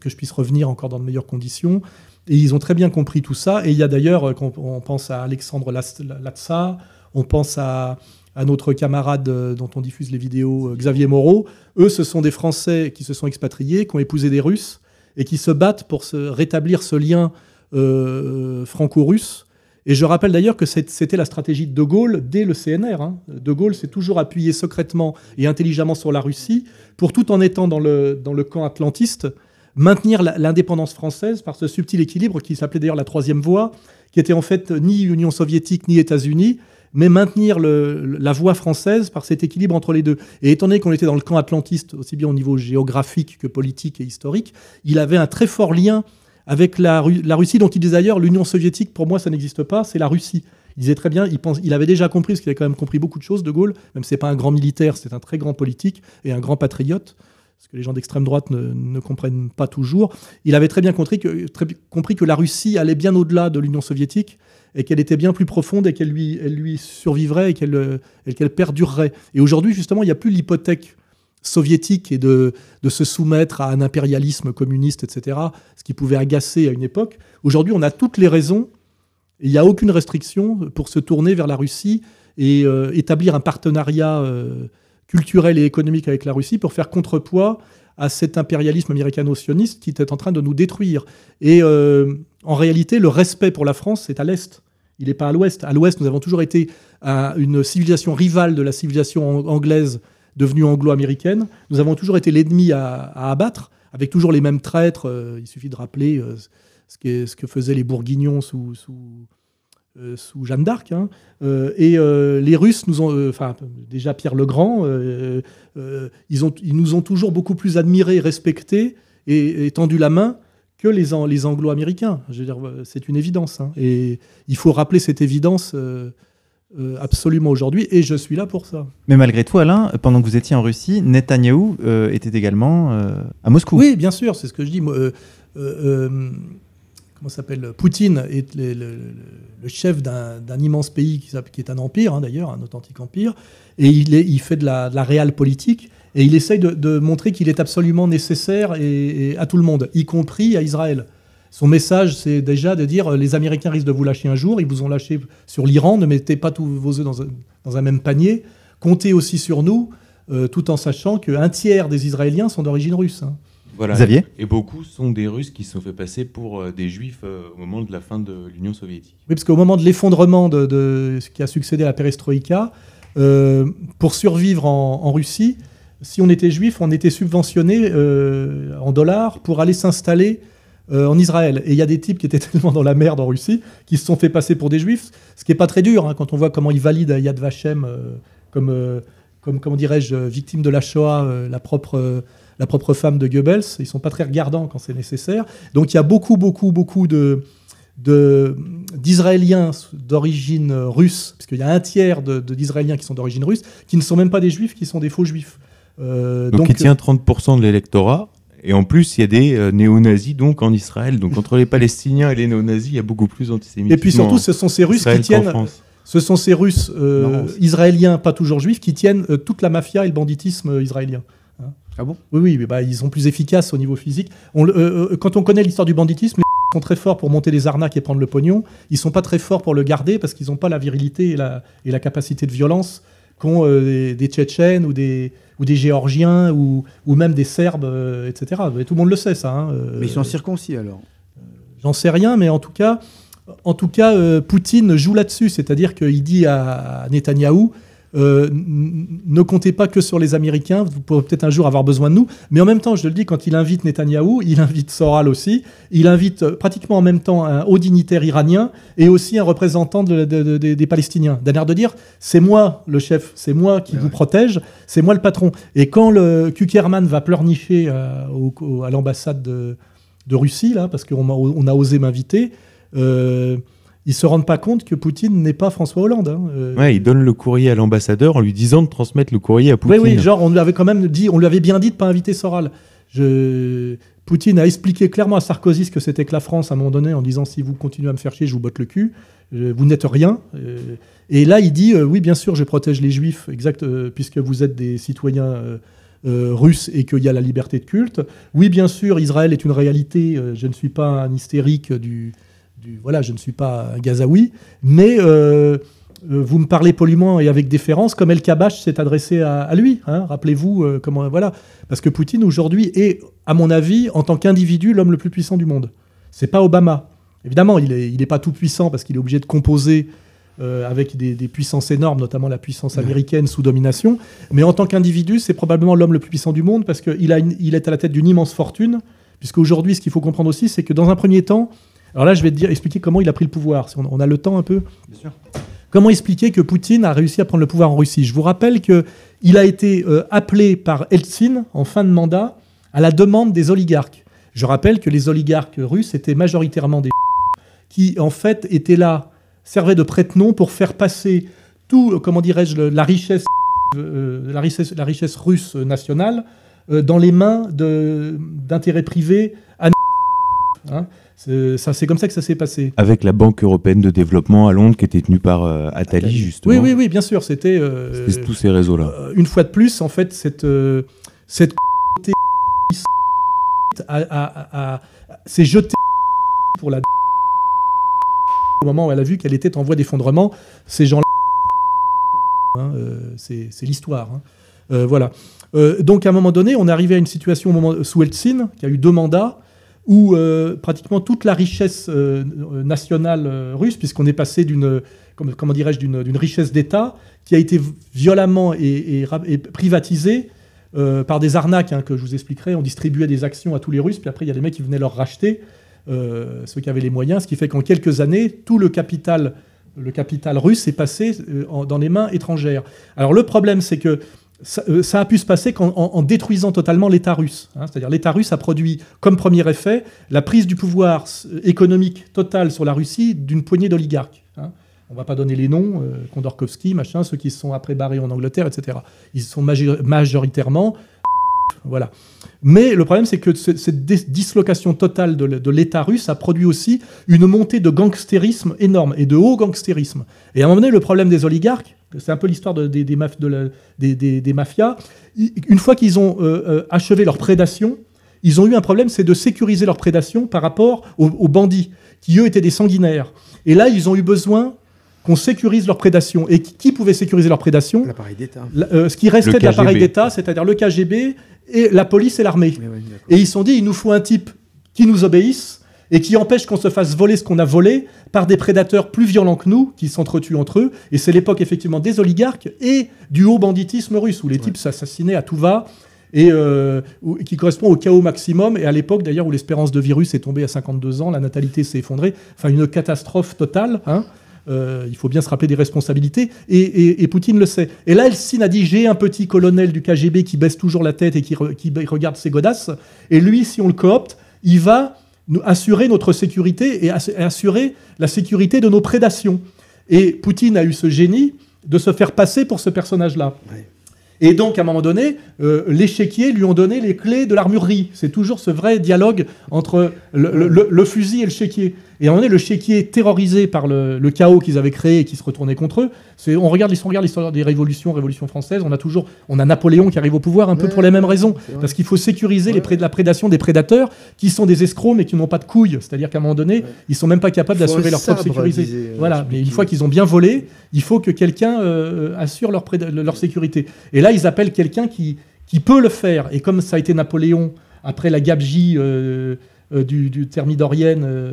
que je puisse revenir encore dans de meilleures conditions. Et ils ont très bien compris tout ça. Et il y a d'ailleurs, euh, on pense à Alexandre Latsa, on pense à, notre camarade dont on diffuse les vidéos, Xavier Moreau. Eux, ce sont des Français qui se sont expatriés, qui ont épousé des Russes et qui se battent pour se rétablir ce lien franco-russe. Et je rappelle d'ailleurs que c'était la stratégie de De Gaulle dès le CNR. Hein. De Gaulle s'est toujours appuyé secrètement et intelligemment sur la Russie pour tout en étant dans le, dans le camp atlantiste maintenir l'indépendance française par ce subtil équilibre qui s'appelait d'ailleurs la troisième voie, qui était en fait ni Union soviétique ni États-Unis, mais maintenir la voie française par cet équilibre entre les deux. Et étant donné qu'on était dans le camp atlantiste, aussi bien au niveau géographique que politique et historique, il avait un très fort lien avec la, Russie, dont il disait d'ailleurs l'Union soviétique, pour moi, ça n'existe pas, c'est la Russie. Il disait très bien, il, avait déjà compris, parce qu'il a quand même compris beaucoup de choses, De Gaulle, même si ce n'est pas un grand militaire, c'est un très grand politique et un grand patriote ce que les gens d'extrême droite ne, comprennent pas toujours. Il avait très bien compris que la Russie allait bien au-delà de l'Union soviétique et qu'elle était bien plus profonde et qu'elle lui, elle lui survivrait et qu'elle, qu'elle perdurerait. Et aujourd'hui, justement, il n'y a plus l'hypothèque soviétique et de, se soumettre à un impérialisme communiste, etc., ce qui pouvait agacer à une époque. Aujourd'hui, on a toutes les raisons, il n'y a aucune restriction pour se tourner vers la Russie et euh, établir un partenariat. Euh, culturel et économique avec la Russie pour faire contrepoids à cet impérialisme américano-sioniste qui était en train de nous détruire. Et euh, en réalité, le respect pour la France, c'est à l'Est. Il n'est pas à l'Ouest. À l'Ouest, nous avons toujours été une civilisation rivale de la civilisation anglaise devenue anglo-américaine. Nous avons toujours été l'ennemi à, abattre, avec toujours les mêmes traîtres. Euh, il suffit de rappeler euh, ce, ce, que faisaient les Bourguignons sous, euh, Jeanne d'Arc. Hein. Et les Russes enfin déjà Pierre le Grand, ils, nous ont toujours beaucoup plus admirés, respectés et, tendu la main que les, les Anglo-Américains. Je veux dire, c'est une évidence. Hein. Et il faut rappeler cette évidence. absolument aujourd'hui, et je suis là pour ça. Mais malgré tout, Alain, pendant que vous étiez en Russie, Netanyahou était également à Moscou. Oui, bien sûr, c'est ce que je dis comment s'appelle Poutine est le, chef d'un immense pays qui, qui, est un empire, hein, d'ailleurs, un authentique empire, et il, est, il fait de la, de la réelle politique, et il essaye de, montrer qu'il est absolument nécessaire et, à tout le monde, y compris à Israël. Son message, c'est déjà de dire les Américains risquent de vous lâcher un jour, ils vous ont lâché sur l'Iran, ne mettez pas tous vos œufs dans un, dans un même panier, comptez aussi sur nous, euh, tout en sachant qu'un tiers des Israéliens sont d'origine russe. Hein. Voilà. Xavier Et beaucoup sont des Russes qui se sont fait passer pour euh, des Juifs euh, au moment de la fin de l'Union soviétique. Oui, parce qu'au moment de l'effondrement de, ce qui a succédé à la perestroïka, euh, pour survivre en, Russie, si on était juif, on était subventionné en dollars pour aller s'installer en Israël. Et il y a des types qui étaient *laughs* tellement dans la merde en Russie qui se sont fait passer pour des juifs, ce qui n'est pas très dur hein, quand on voit comment ils valident Yad Vashem comme, comme comment dirais-je, victime de la Shoah, la propre la propre femme de Goebbels. Ils sont pas très regardants quand c'est nécessaire. Donc il y a beaucoup, beaucoup, beaucoup de d'Israéliens d'origine russe, parce qu'il y a un tiers d'Israéliens qui sont d'origine russe, qui ne sont même pas des juifs, qui sont des faux juifs. Euh, donc, il tient 30% de l'électorat, et en plus il y a des euh, néo-nazis donc en Israël. Donc entre les Palestiniens et les néo-nazis, il y a beaucoup plus d'antisémitisme. Et puis surtout, ce sont ces Russes qui tiennent... Ce sont ces Russes euh, israéliens, pas toujours juifs, qui tiennent toute la mafia et le banditisme israélien. Ah bon? Oui, oui, bah, ils sont plus efficaces au niveau physique. On, euh, euh, quand on connaît l'histoire du banditisme, les sont très forts pour monter les arnaques et prendre le pognon. Ils sont pas très forts pour le garder parce qu'ils n'ont pas la virilité et la, et la, capacité de violence qu'ont euh, des, Tchétchènes ou des, ou des Géorgiens ou, ou même des Serbes, etc. tout le monde le sait, ça. Hein, mais ils sont circoncis alors J'en sais rien, mais en tout cas, en tout cas Poutine joue là-dessus. C'est-à-dire qu'il dit à, à Netanyahou euh, ne comptez pas que sur les Américains, vous pourrez peut-être un jour avoir besoin de nous. Mais en même temps, je le dis, quand il invite Netanyahou, il invite Soral aussi, il invite euh, pratiquement en même temps un haut dignitaire iranien et aussi un représentant des Palestiniens. D'un air de dire, c'est moi le chef, c'est moi qui vous protège, c'est moi le patron. Et quand le Kukerman va pleurnicher à, à l'ambassade de, Russie, là, parce qu'on a, osé m'inviter, euh, ils se rendent pas compte que Poutine n'est pas François Hollande. Hein. Euh, ouais, il donne le courrier à l'ambassadeur en lui disant de transmettre le courrier à Poutine. Oui, oui, genre on lui avait quand même dit, on lui avait bien dit de pas inviter Soral. Je... Poutine a expliqué clairement à Sarkozy ce que c'était que la France à un moment donné en disant si vous continuez à me faire chier, je vous botte le cul. vous n'êtes rien. Euh, et là, il dit euh, oui, bien sûr, je protège les juifs, exact, puisque vous êtes des citoyens russes et qu'il y a la liberté de culte. Oui, bien sûr, Israël est une réalité. je ne suis pas un hystérique du voilà, je ne suis pas un Gazaoui, mais euh, euh, vous me parlez poliment et avec déférence, comme El Kabash s'est adressé à, lui. Hein, rappelez-vous euh, comment voilà, parce que Poutine aujourd'hui est, à mon avis, en tant qu'individu, l'homme le plus puissant du monde. C'est pas Obama. Évidemment, il n'est il est pas tout puissant parce qu'il est obligé de composer avec des, puissances énormes, notamment la puissance américaine sous domination. Mais en tant qu'individu, c'est probablement l'homme le plus puissant du monde parce qu'il il est à la tête d'une immense fortune. Puisqu'aujourd'hui, ce qu'il faut comprendre aussi, c'est que dans un premier temps, alors là, je vais te dire, expliquer comment il a pris le pouvoir. Si on, a le temps un peu. Bien sûr. Comment expliquer que Poutine a réussi à prendre le pouvoir en Russie? Je vous rappelle qu'il a été euh, appelé par Eltsine en fin de mandat à la demande des oligarques. Je rappelle que les oligarques russes étaient majoritairement des *laughs* qui, en fait, étaient là, servaient de prête-nom pour faire passer tout, euh, comment dirais-je, la richesse, euh, la richesse, la richesse russe nationale dans les mains d'intérêts privés à hein c'est comme ça que ça s'est passé. Avec la Banque européenne de développement à Londres qui était tenue par euh, Attali, justement. Oui, oui, oui, bien sûr. C'était euh, tous ces réseaux-là. Euh, une fois de plus, en fait, cette cette s'est jetée pour la au moment où elle a vu qu'elle était en voie d'effondrement. Ces gens-là, hein, c'est l'histoire. Hein. voilà. donc à un moment donné, on est arrivé à une situation au moment, sous Eltsine, qui a eu deux mandats où euh, pratiquement toute la richesse euh, nationale euh, russe, puisqu'on est passé d'une comment dirais-je d'une richesse d'État qui a été violemment et, privatisée par des arnaques hein, que je vous expliquerai. On distribuait des actions à tous les Russes, puis après il y a des mecs qui venaient leur racheter, ceux qui avaient les moyens, ce qui fait qu'en quelques années, tout le capital, le capital russe est passé dans les mains étrangères. Alors le problème, c'est que euh, ça, a pu se passer en, détruisant totalement l'État russe. Hein. C'est-à-dire l'État russe a produit comme premier effet la prise du pouvoir euh, économique total sur la Russie d'une poignée d'oligarques. Hein. On ne va pas donner les noms, euh, Kondorkovsky, machin, ceux qui se sont après barrés en Angleterre, etc. Ils sont majoritairement... Voilà. Mais le problème, c'est que cette dislocation totale de l'État russe a produit aussi une montée de gangstérisme énorme et de haut gangstérisme. Et à un moment donné, le problème des oligarques, c'est un peu l'histoire des, mafias. Une fois qu'ils ont euh, euh, achevé leur prédation, ils ont eu un problème, c'est de sécuriser leur prédation par rapport aux, bandits, qui eux étaient des sanguinaires. Et là, ils ont eu besoin qu'on sécurise leur prédation. Et qui, pouvait sécuriser leur prédation L'appareil d'État. Euh, ce qui restait de l'appareil d'État, c'est-à-dire le KGB et la police et l'armée. et ils se sont dit, il nous faut un type qui nous obéisse et qui empêche qu'on se fasse voler ce qu'on a volé par des prédateurs plus violents que nous, qui s'entretuent entre eux. Et c'est l'époque effectivement des oligarques et du haut banditisme russe, où les types s'assassinaient à tout va, et euh, qui correspond au chaos maximum, et à l'époque d'ailleurs où l'espérance de virus est tombée à 52 ans, la natalité s'est effondrée, enfin une catastrophe totale. Hein. Euh, il faut bien se rappeler des responsabilités, et, Poutine le sait. Et là, Eltsine a dit j'ai un petit colonel du KGB qui baisse toujours la tête et qui, qui regarde ses godasses, et lui, si on le coopte, il va assurer notre sécurité et assurer la sécurité de nos prédations. Et Poutine a eu ce génie de se faire passer pour ce personnage-là. Et donc, à un moment donné, euh, l'échiquier lui ont donné les clés de l'armurerie. C'est toujours ce vrai dialogue entre le, fusil et le chéquier. Et à un moment donné, le chéquier, terrorisé par le, chaos qu'ils avaient créé et qui se retournait contre eux, on regarde l'histoire des révolutions, révolution française, on a toujours, on a Napoléon qui arrive au pouvoir un peu pour les mêmes raisons, parce qu'il faut sécuriser les la prédation des prédateurs qui sont des escrocs mais qui n'ont pas de couilles. C'est-à-dire qu'à un moment donné, ils sont même pas capables d'assurer leur propre sécurité. Euh, voilà. Mais une fois qu'ils ont bien volé, il faut que quelqu'un euh, assure leur, leur sécurité. Et là, ils appellent quelqu'un qui, qui peut le faire. Et comme ça a été Napoléon après la gabegie euh, du, du thermidorienne euh,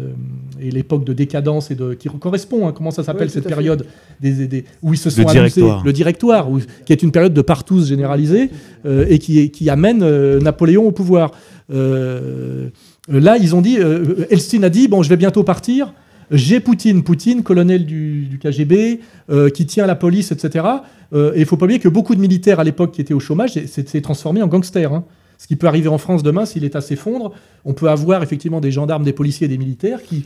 et l'époque de décadence et de qui correspond. hein, comment ça s'appelle Oui, cette période des, des- où ils se sont Le amusés le directoire, où- qui est une période de partouze généralisée euh, et qui, qui amène euh, Napoléon au pouvoir. Euh, là, ils ont dit, euh, Elstine a dit, bon, je vais bientôt partir. J'ai Poutine, Poutine, colonel du, du KGB, euh, qui tient la police, etc. Euh, et il faut pas oublier que beaucoup de militaires à l'époque qui étaient au chômage s'est s'est transformé en gangsters. hein. Ce qui peut arriver en France demain si l'État s'effondre. On peut avoir effectivement des gendarmes, des policiers, des militaires qui,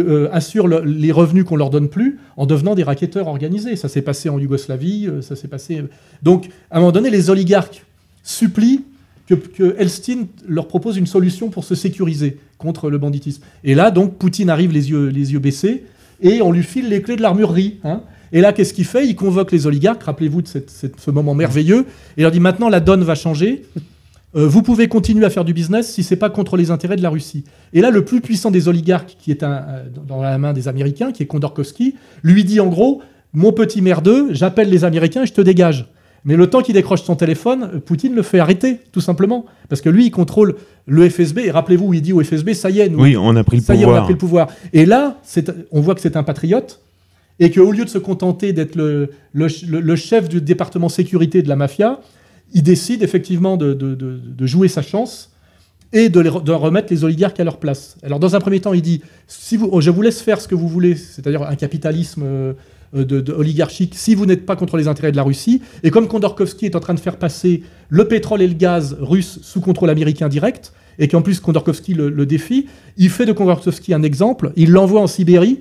euh, assurent le- les revenus qu'on leur donne plus en devenant des racketteurs organisés. Ça s'est passé en Yougoslavie, euh, ça s'est passé. Donc, à un moment donné, les oligarques supplient que, que Elstine leur propose une solution pour se sécuriser contre le banditisme. Et là, donc, Poutine arrive les yeux, les yeux baissés et on lui file les clés de l'armurerie. hein. Et là, qu'est-ce qu'il fait? Il convoque les oligarques, rappelez-vous de ce moment merveilleux, et leur dit maintenant la donne va changer. Euh, vous pouvez continuer à faire du business si c'est pas contre les intérêts de la Russie. Et là, le plus puissant des oligarques, qui est un, euh, dans la main des Américains, qui est Kondorkovsky, lui dit en gros Mon petit merdeux, j'appelle les Américains et je te dégage. Mais le temps qu'il décroche son téléphone, euh, Poutine le fait arrêter, tout simplement. Parce que lui, il contrôle le FSB. Et rappelez-vous, il dit au FSB Ça y est, nous, Oui, on a pris le ça y est, on a pouvoir. pris le pouvoir. Et là, on voit que c'est un patriote et qu'au lieu de se contenter d'être le, le ch- le- le chef du département sécurité de la mafia, il décide effectivement de, jouer sa chance et de, remettre les oligarques à leur place. Alors, dans un premier temps, il dit si je vous laisse faire ce que vous voulez, c'est-à-dire un capitalisme euh, oligarchique, si vous n'êtes pas contre les intérêts de la Russie. Et comme Kondorkovsky est en train de faire passer le pétrole et le gaz russe sous contrôle américain direct, et qu'en plus Kondorkovsky le, le défie, il fait de Kondorkovsky un exemple, il l'envoie en Sibérie,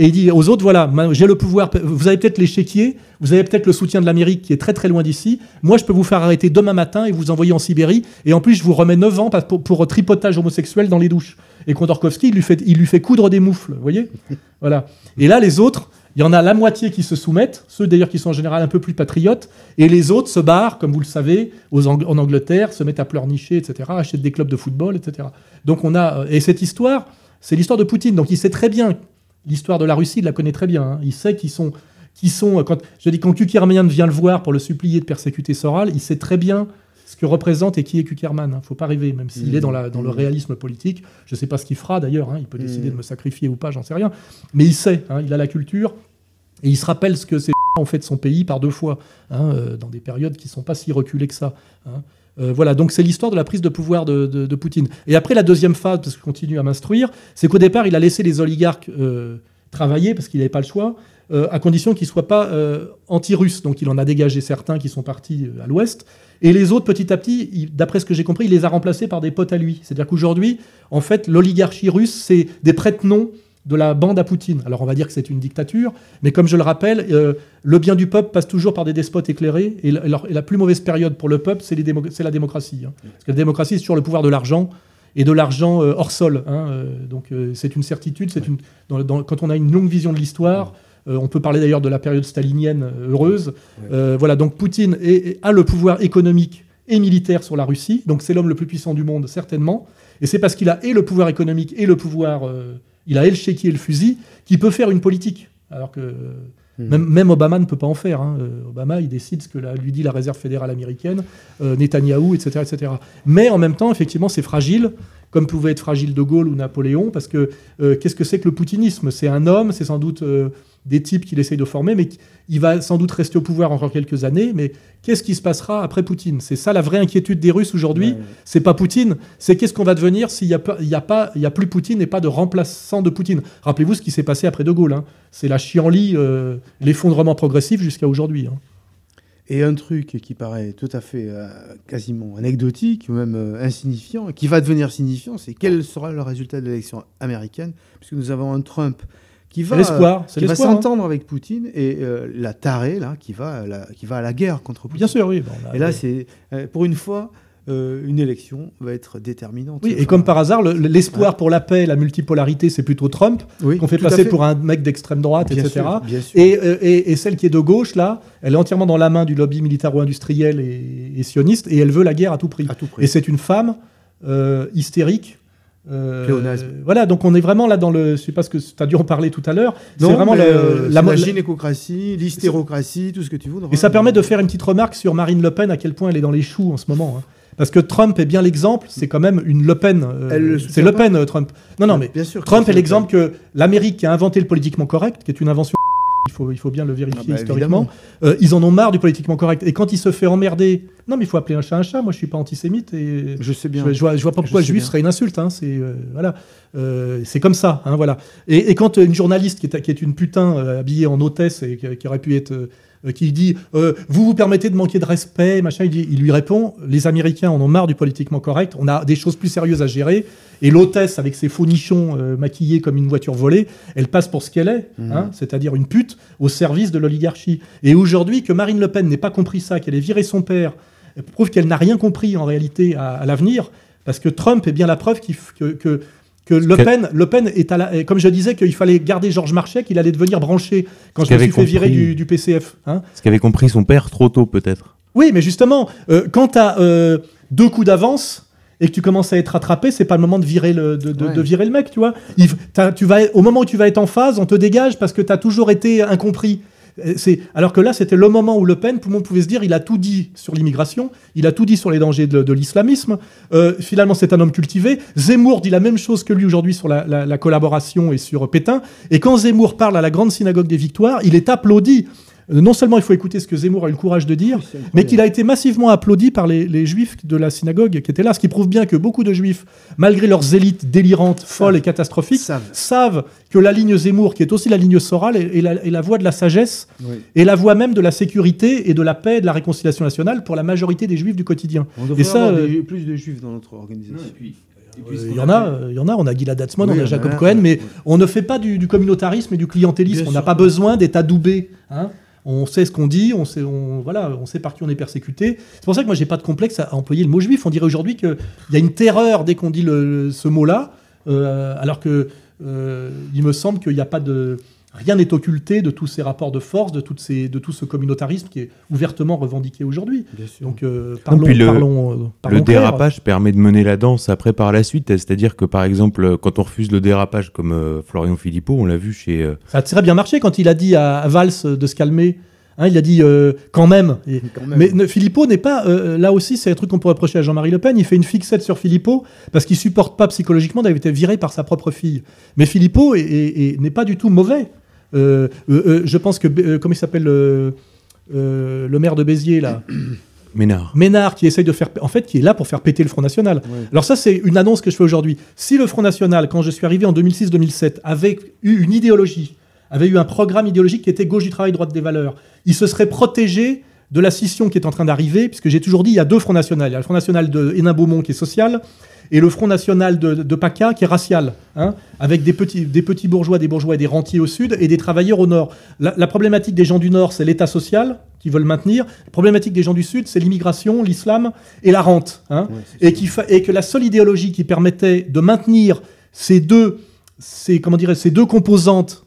et il dit aux autres, voilà, j'ai le pouvoir, vous avez peut-être l'échiquier, vous avez peut-être le soutien de l'Amérique qui est très très loin d'ici, moi je peux vous faire arrêter demain matin et vous envoyer en Sibérie, et en plus je vous remets 9 ans pour, pour tripotage homosexuel dans les douches. Et Kondorkovsky, il lui fait, il lui fait coudre des moufles, vous voyez? Voilà. Et là, les autres, il y en a la moitié qui se soumettent, ceux d'ailleurs qui sont en général un peu plus patriotes, et les autres se barrent, comme vous le savez, en Angleterre, se mettent à pleurnicher, etc., achètent des clubs de football, etc. Donc on a, et cette histoire, c'est l'histoire de Poutine. Donc il sait très bien l'histoire de la Russie, il la connaît très bien. hein. Il sait qu'ils sont, qui sont, quand je dis quand Kukierman vient le voir pour le supplier de persécuter Soral, il sait très bien ce que représente et qui est Kukierman. Il faut pas rêver, même s'il Mmh. est dans, la, dans le Mmh. réalisme politique. Je sais pas ce qu'il fera d'ailleurs. hein. Il peut décider Mmh. de me sacrifier ou pas, j'en sais rien. Mais il sait, hein, il a la culture et il se rappelle ce que ces *laughs* ont fait de son pays par deux fois, hein, euh, dans des périodes qui sont pas si reculées que ça. Euh, voilà, donc c'est l'histoire de la prise de pouvoir de, Poutine. Et après, la deuxième phase, parce que je continue à m'instruire, c'est qu'au départ, il a laissé les oligarques euh, travailler, parce qu'il n'avait pas le choix, euh, à condition qu'ils ne soient pas anti-russes. Donc il en a dégagé certains qui sont partis à l'ouest. Et les autres, petit à petit, d'après ce que j'ai compris, il les a remplacés par des potes à lui. C'est-à-dire qu'aujourd'hui, en fait, l'oligarchie russe, c'est des prête-noms de la bande à Poutine. Alors on va dire que c'est une dictature, mais comme je le rappelle, euh, le bien du peuple passe toujours par des despotes éclairés, et la, et la plus mauvaise période pour le peuple, c'est démo- la démocratie. hein. Parce que la démocratie, c'est toujours le pouvoir de l'argent, et de l'argent euh, hors sol. hein, euh, donc c'est une certitude, c'est une, dans- dans- quand on a une longue vision de l'histoire, on peut parler d'ailleurs de la période stalinienne heureuse. Voilà, donc Poutine est- est- a le pouvoir économique et militaire sur la Russie, donc c'est l'homme le plus puissant du monde, certainement. Et c'est parce qu'il a et le pouvoir économique et le pouvoir, il a le chéquier et le fusil, qu'il peut faire une politique. Alors que Hmm. même, même Obama ne peut pas en faire. hein. Euh, Obama, il décide ce que la- lui dit la réserve fédérale américaine, euh, Netanyahou, etc., etc. Mais en même temps, effectivement, c'est fragile, comme pouvait être fragile De Gaulle ou Napoléon, parce que euh, qu'est-ce que c'est que le poutinisme? C'est un homme, c'est sans doute euh, des types qu'il essaye de former, mais il va sans doute rester au pouvoir encore quelques années. Mais qu'est-ce qui se passera après Poutine? C'est ça la vraie inquiétude des Russes aujourd'hui? Ouais. C'est pas Poutine, c'est qu'est-ce qu'on va devenir s'il n'y a, pas- il y a, pas- il y a plus Poutine et pas de remplaçant de Poutine? Rappelez-vous ce qui s'est passé après De Gaulle. hein. C'est la chienlit, euh, l'effondrement progressif jusqu'à aujourd'hui. hein. Et un truc qui paraît tout à fait euh, quasiment anecdotique ou même euh, insignifiant, et qui va devenir signifiant, c'est quel sera le résultat de l'élection américaine, puisque nous avons un Trump qui va, l'espoir, c'est qui va l'espoir, hein. s'entendre avec Poutine et euh, la tarée là qui va, à la, qui va à la guerre contre Poutine. Bien sûr, oui. Bon, Et là, c'est euh, pour une fois, euh, une élection va être déterminante. Oui, et comme par hasard, le- l'espoir pour la paix, la multipolarité, c'est plutôt Trump, oui, qu'on fait passer pour un mec d'extrême droite, Bien etc. sûr, bien sûr. Et, euh, et- et celle qui est de gauche, là, elle est entièrement dans la main du lobby militaro-industriel et, et sioniste, et elle veut la guerre à tout prix. à tout prix. Et c'est une femme euh, hystérique. euh, voilà, donc on est vraiment là dans le. Je sais pas ce que tu as dû en parler tout à l'heure. C'est vraiment le- euh, la, la gynécocratie, l'hystérocratie, tout ce que tu voudras. Et ça permet de faire une petite remarque sur Marine Le Pen, à quel point elle est dans les choux en ce moment. hein. Parce que Trump est bien l'exemple, c'est quand même une Le Pen. euh, Elle le c'est Le Pen, euh, Trump. Non, non, mais Bien sûr. que Trump est le l'exemple que l'Amérique qui a inventé le politiquement correct, qui est une invention, il faut, il faut bien le vérifier Ah bah, historiquement, euh, ils en ont marre du politiquement correct. Et quand il se fait emmerder, non mais il faut appeler un chat un chat, moi je suis pas antisémite et Je sais bien. je, je vois, je vois pas pourquoi juif serait une insulte. Hein, c'est euh, voilà, Euh, c'est comme ça. Hein, voilà. Et, et quand euh, une journaliste qui est, qui est une putain euh, habillée en hôtesse et qui, qui aurait pu être, euh, qui dit, euh, vous vous permettez de manquer de respect, machin, il, dit- il lui répond, les Américains en ont marre du politiquement correct. On a des choses plus sérieuses à gérer. Et l'hôtesse avec ses faux nichons euh, maquillés comme une voiture volée, elle passe pour ce qu'elle est, Mhm. hein, c'est-à-dire une pute au service de l'oligarchie. Et aujourd'hui, que Marine Le Pen n'ait pas compris ça, qu'elle ait viré son père, prouve qu'elle n'a rien compris en réalité à, à l'avenir, parce que Trump est bien la preuve que, que Le, Pen, Le Pen est à la. Comme je disais, qu'il fallait garder Georges Marchais, qu'il allait devenir branché quand je me suis fait virer du, du PCF. hein. Ce qu'avait compris son père trop tôt, peut-être. Oui, mais justement, euh, quand tu as deux coups d'avance et que tu commences à être rattrapé, c'est pas le moment de virer le, de, de- Ouais. de virer le mec, tu vois. Il- tu vas, au moment où tu vas être en phase, on te dégage parce que tu as toujours été incompris. Alors que là, c'était le moment où Le Pen, tout le monde pouvait se dire, il a tout dit sur l'immigration, il a tout dit sur les dangers de, l'islamisme. Euh, finalement, c'est un homme cultivé. Zemmour dit la même chose que lui aujourd'hui sur la collaboration et sur Pétain. Et quand Zemmour parle à la grande synagogue des Victoires, il est applaudi. Euh, Non seulement il faut écouter ce que Zemmour a eu le courage de dire, mais qu'il a été massivement applaudi par les, les juifs de la synagogue qui étaient là, ce qui prouve bien que beaucoup de juifs, malgré leurs élites délirantes, folles et catastrophiques, Savent. savent que la ligne Zemmour, qui est aussi la ligne Soral, est, est la, est la voie de la sagesse Oui. et la voie même de la sécurité et de la paix et de la réconciliation nationale pour la majorité des juifs du quotidien. On devrait Et ça, avoir euh, des- plus de juifs dans notre organisation. Euh, Il y en a, il y en a, on a Gilad Atzmon, Oui, on a Jacob a- Cohen, mais ouais. on ne fait pas du, du communautarisme et du clientélisme. Bien on n'a pas besoin d'être adoubé. hein. On sait ce qu'on dit, on sait, on, sait par qui on est persécuté. C'est pour ça que moi, j'ai pas de complexe à, employer le mot juif. On dirait aujourd'hui qu'il y a une terreur dès qu'on dit ce mot-là, euh, alors que euh, il me semble qu'il n'y a pas de. Rien n'est occulté de tous ces rapports de force, de, toutes ces, de tout ce communautarisme qui est ouvertement revendiqué aujourd'hui. Bien sûr. Donc, euh, parlons, puis le- parlons, euh, parlons Le clair. dérapage permet de mener la danse après par la suite. C'est-à-dire que, par exemple, quand on refuse le dérapage comme euh, Florian Philippot, on l'a vu chez. euh, Ça a très bien marché quand il a dit à, à Valls de se calmer. Hein, il a dit euh, quand même. Et- Quand même. mais ne- Philippot n'est pas. euh, là aussi, c'est un truc qu'on pourrait reprocher à Jean-Marie Le Pen. Il fait une fixette sur Philippot parce qu'il supporte pas psychologiquement d'avoir été viré par sa propre fille. Mais Philippot est- est- est- n'est pas du tout mauvais. Euh, euh, euh, je pense que. comment il s'appelle le maire de Béziers, là *clears throat* Ménard. Ménard, qui essaye de faire. En fait, qui est là pour faire péter le Front National. Ouais. Alors, ça, c'est une annonce que je fais aujourd'hui. Si le Front National, quand je suis arrivé en 2006-2007, avait eu une idéologie, avait eu un programme idéologique qui était gauche du travail, droite des valeurs, il se serait protégé de la scission qui est en train d'arriver, puisque j'ai toujours dit il y a deux Fronts Nationaux. Il y a le Front National de Hénin-Beaumont qui est social, et le Front National de, de PACA qui est racial, hein, avec des petits, des petits bourgeois, des bourgeois et des rentiers au sud, et des travailleurs au nord. La, la problématique des gens du nord, c'est l'État social, qui veulent maintenir. La problématique des gens du sud, c'est l'immigration, l'islam et la rente. hein et, qui fa- et que la seule idéologie qui permettait de maintenir ces deux, ces, comment dirais, ces deux composantes,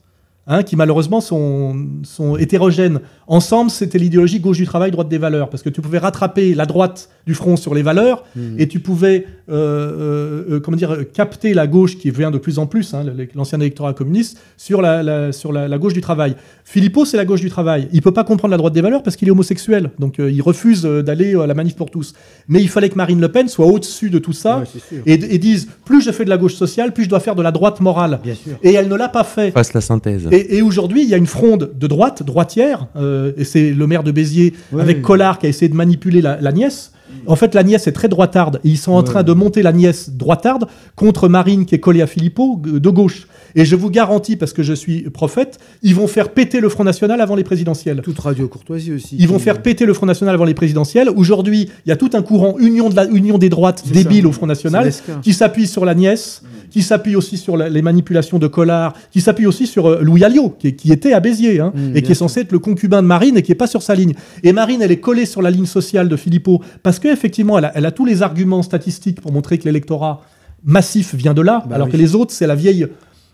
hein, qui malheureusement sont, sont hétérogènes, ensemble, c'était l'idéologie gauche du travail, droite des valeurs. Parce que tu pouvais rattraper la droite du front sur les valeurs, Mhm. et tu pouvais euh, euh, euh, comment dire, capter la gauche qui vient de plus en plus, hein, l'ancien électorat communiste, sur, la, la- sur la, la gauche du travail. Philippot, c'est la gauche du travail. Il peut pas comprendre la droite des valeurs parce qu'il est homosexuel. Donc euh, il refuse d'aller à la manif pour tous. Mais il fallait que Marine Le Pen soit au-dessus de tout ça Ouais, et, et dise plus je fais de la gauche sociale, plus je dois faire de la droite morale. Bien sûr. Et elle ne l'a pas fait. Fasse la synthèse. Et, et aujourd'hui, il y a une fronde de droite, droitière, euh, et c'est le maire de Béziers Ouais. avec Collard qui a essayé de manipuler la, la nièce. En fait, la nièce est très droitarde. Et ils sont en Ouais. train de monter la nièce droitarde contre Marine qui est collée à Philippot g- de gauche. Et je vous garantis, parce que je suis prophète, ils vont faire péter le Front National avant les présidentielles. Toute radio courtoisie aussi. Ils vont faire péter le Front National avant les présidentielles. Aujourd'hui, il y a tout un courant union, de la, union des droites débile ça. au Front National qui s'appuie sur la nièce, qui s'appuie aussi sur la- les manipulations de Collard, qui s'appuie aussi sur euh, Louis Alliot, qui, qui était à Béziers, hein, Mm, et qui est censé être le concubin de Marine et qui est pas sur sa ligne. Et Marine, elle est collée sur la ligne sociale de Philippot parce qu'effectivement, elle a, elle a tous les arguments statistiques pour montrer que l'électorat massif vient de là, Bah alors oui. que les autres, c'est la vieille.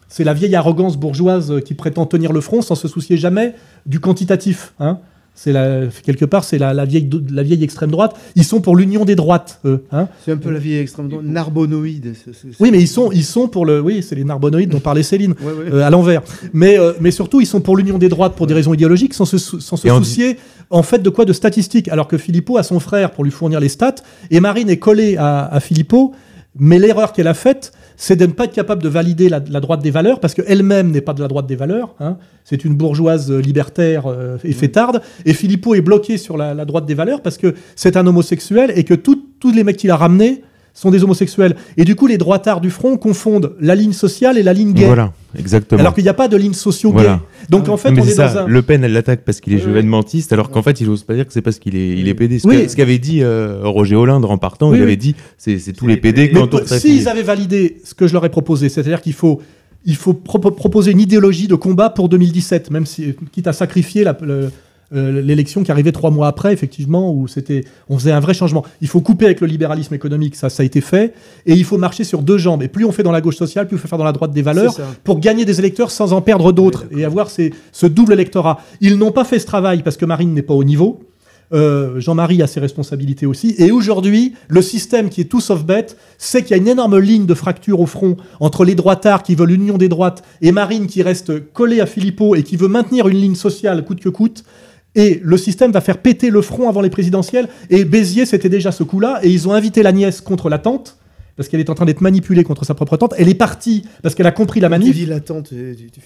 C'est la vieille arrogance bourgeoise qui prétend tenir le front sans se soucier jamais du quantitatif. hein. c'est la, quelque part, c'est la, la, vieille, la vieille extrême droite. Ils sont pour l'union des droites, eux. Hein c'est un peu la vieille extrême droite, narbonoïde. Oui, mais ils sont, ils sont pour le. Oui, c'est les narbonoïdes dont parlait Céline, euh, à l'envers. Mais, euh, mais surtout, ils sont pour l'union des droites pour des raisons idéologiques, sans se, sans se soucier, en fait, de quoi De statistiques. Alors que Philippot a son frère pour lui fournir les stats, et Marine est collée à, à Philippot, mais l'erreur qu'elle a faite, c'est de ne pas être capable de valider la, droite des valeurs, parce qu'elle-même n'est pas de la droite des valeurs. Hein. C'est une bourgeoise euh, libertaire euh, et fêtarde. Et Philippot est bloqué sur la, droite des valeurs parce que c'est un homosexuel et que tous les mecs qu'il a ramenés sont des homosexuels. Et du coup, les droitards du front confondent la ligne sociale et la ligne gay. Voilà, exactement. Alors qu'il n'y a pas de ligne socio-gay. Donc en fait, on est, dans un... Le Pen, elle l'attaque parce qu'il est juvénementiste, alors qu'en fait, il n'ose pas dire que c'est parce qu'il est, il est PD. Ce qu'avait dit euh, Roger Hollande en partant, il avait dit c'est tous les PD quand on S'ils avaient validé ce que je leur ai proposé, c'est-à-dire qu'il faut il faut proposer une idéologie de combat pour 2017, même si, quitte à sacrifier la, euh, l'élection qui arrivait trois mois après, effectivement, où c'était, on faisait un vrai changement. Il faut couper avec le libéralisme économique, ça, ça a été fait, et il faut marcher sur deux jambes. Et plus on fait dans la gauche sociale, plus on fait faire dans la droite des valeurs, pour gagner des électeurs sans en perdre d'autres, et avoir ces, ce double électorat. Ils n'ont pas fait ce travail parce que Marine n'est pas au niveau. Euh, Jean-Marie a ses responsabilités aussi. Et aujourd'hui, le système qui est tout sauf bête, c'est qu'il y a une énorme ligne de fracture au front entre les droitards qui veulent l'union des droites et Marine qui reste collée à Philippot et qui veut maintenir une ligne sociale coûte que coûte. Et le système va faire péter le front avant les présidentielles. Et Béziers, c'était déjà ce coup-là. Et ils ont invité la nièce contre la tante parce qu'elle est en train d'être manipulée contre sa propre tante. Elle est partie parce qu'elle a compris la manip. Tu dis la tante.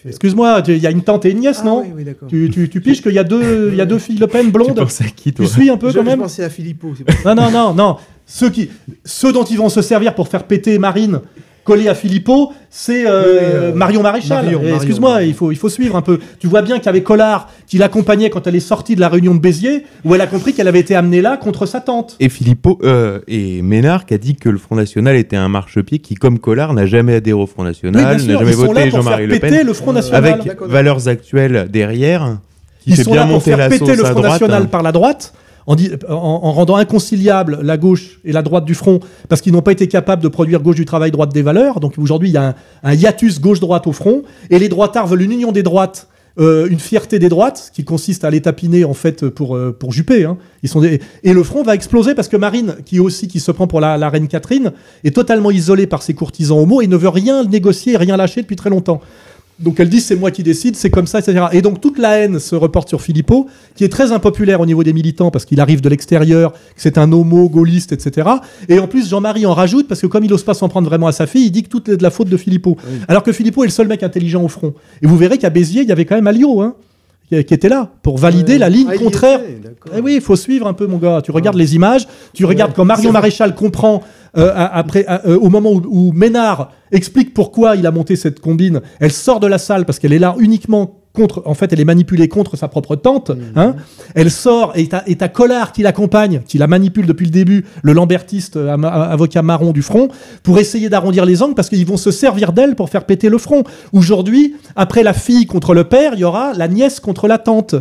Excuse-moi, il y a une tante et une nièce, ah non oui, oui, tu, tu, piges qu'il y a deux, il y a deux filles Le Pen blondes. Tu, qui, toi tu suis un peu quand même. Je pensais à Philippot. Non, non, non, non. Ceux qui, ceux dont ils vont se servir pour faire péter Marine collé à Philippot, c'est euh, euh, Marion Maréchal. Excuse-moi, il faut, il faut suivre un peu. Tu vois bien qu'il y avait Collard qui l'accompagnait quand elle est sortie de la réunion de Béziers, où elle a compris qu'elle avait été amenée là contre sa tante. Et Philippot euh, et Ménard qui a dit que le Front National était un marchepied qui, comme Collard, n'a jamais adhéré au Front National, n'a jamais voté Jean-Marie Le Pen, le Front National. avec valeurs actuelles derrière. Qui Ils sont là pour faire péter le Front National par la droite en, rendant inconciliable la gauche et la droite du front, parce qu'ils n'ont pas été capables de produire gauche du travail, droite des valeurs. Donc aujourd'hui, il y a un, hiatus gauche-droite au front, et les droitards veulent une union des droites. Euh, une fierté des droites qui consiste à les tapiner en fait pour, euh, pour Juppé. Hein. Ils sont Et le front va exploser parce que Marine, qui aussi qui se prend pour la, reine Catherine, est totalement isolée par ses courtisans homo et ne veut rien négocier, rien lâcher depuis très longtemps. Donc elle dit c'est moi qui décide, c'est comme ça, etc. Et donc toute la haine se reporte sur Philippot, qui est très impopulaire au niveau des militants parce qu'il arrive de l'extérieur, que c'est un homo, gaulliste, etc. Et en plus Jean-Marie en rajoute parce que comme il n'ose pas s'en prendre vraiment à sa fille, il dit que tout est de la faute de Philippot. Alors que Philippot est le seul mec intelligent au front. Et vous verrez qu'à Béziers, il y avait quand même Alliot, hein, qui était là pour valider la ligne ah, contraire. Eh oui, il faut suivre un peu, mon gars. Tu regardes les images, tu regardes quand Marion Maréchal comprend euh, après, euh, au moment où, Ménard explique pourquoi il a monté cette combine, elle sort de la salle parce qu'elle est là uniquement contre, en fait, elle est manipulée contre sa propre tante. Mhm. Hein. Elle sort et t'as Collard qui l'accompagne, qui la manipule depuis le début, le lambertiste euh, avocat marron du front, pour essayer d'arrondir les angles parce qu'ils vont se servir d'elle pour faire péter le front. Aujourd'hui, après la fille contre le père, il y aura la nièce contre la tante.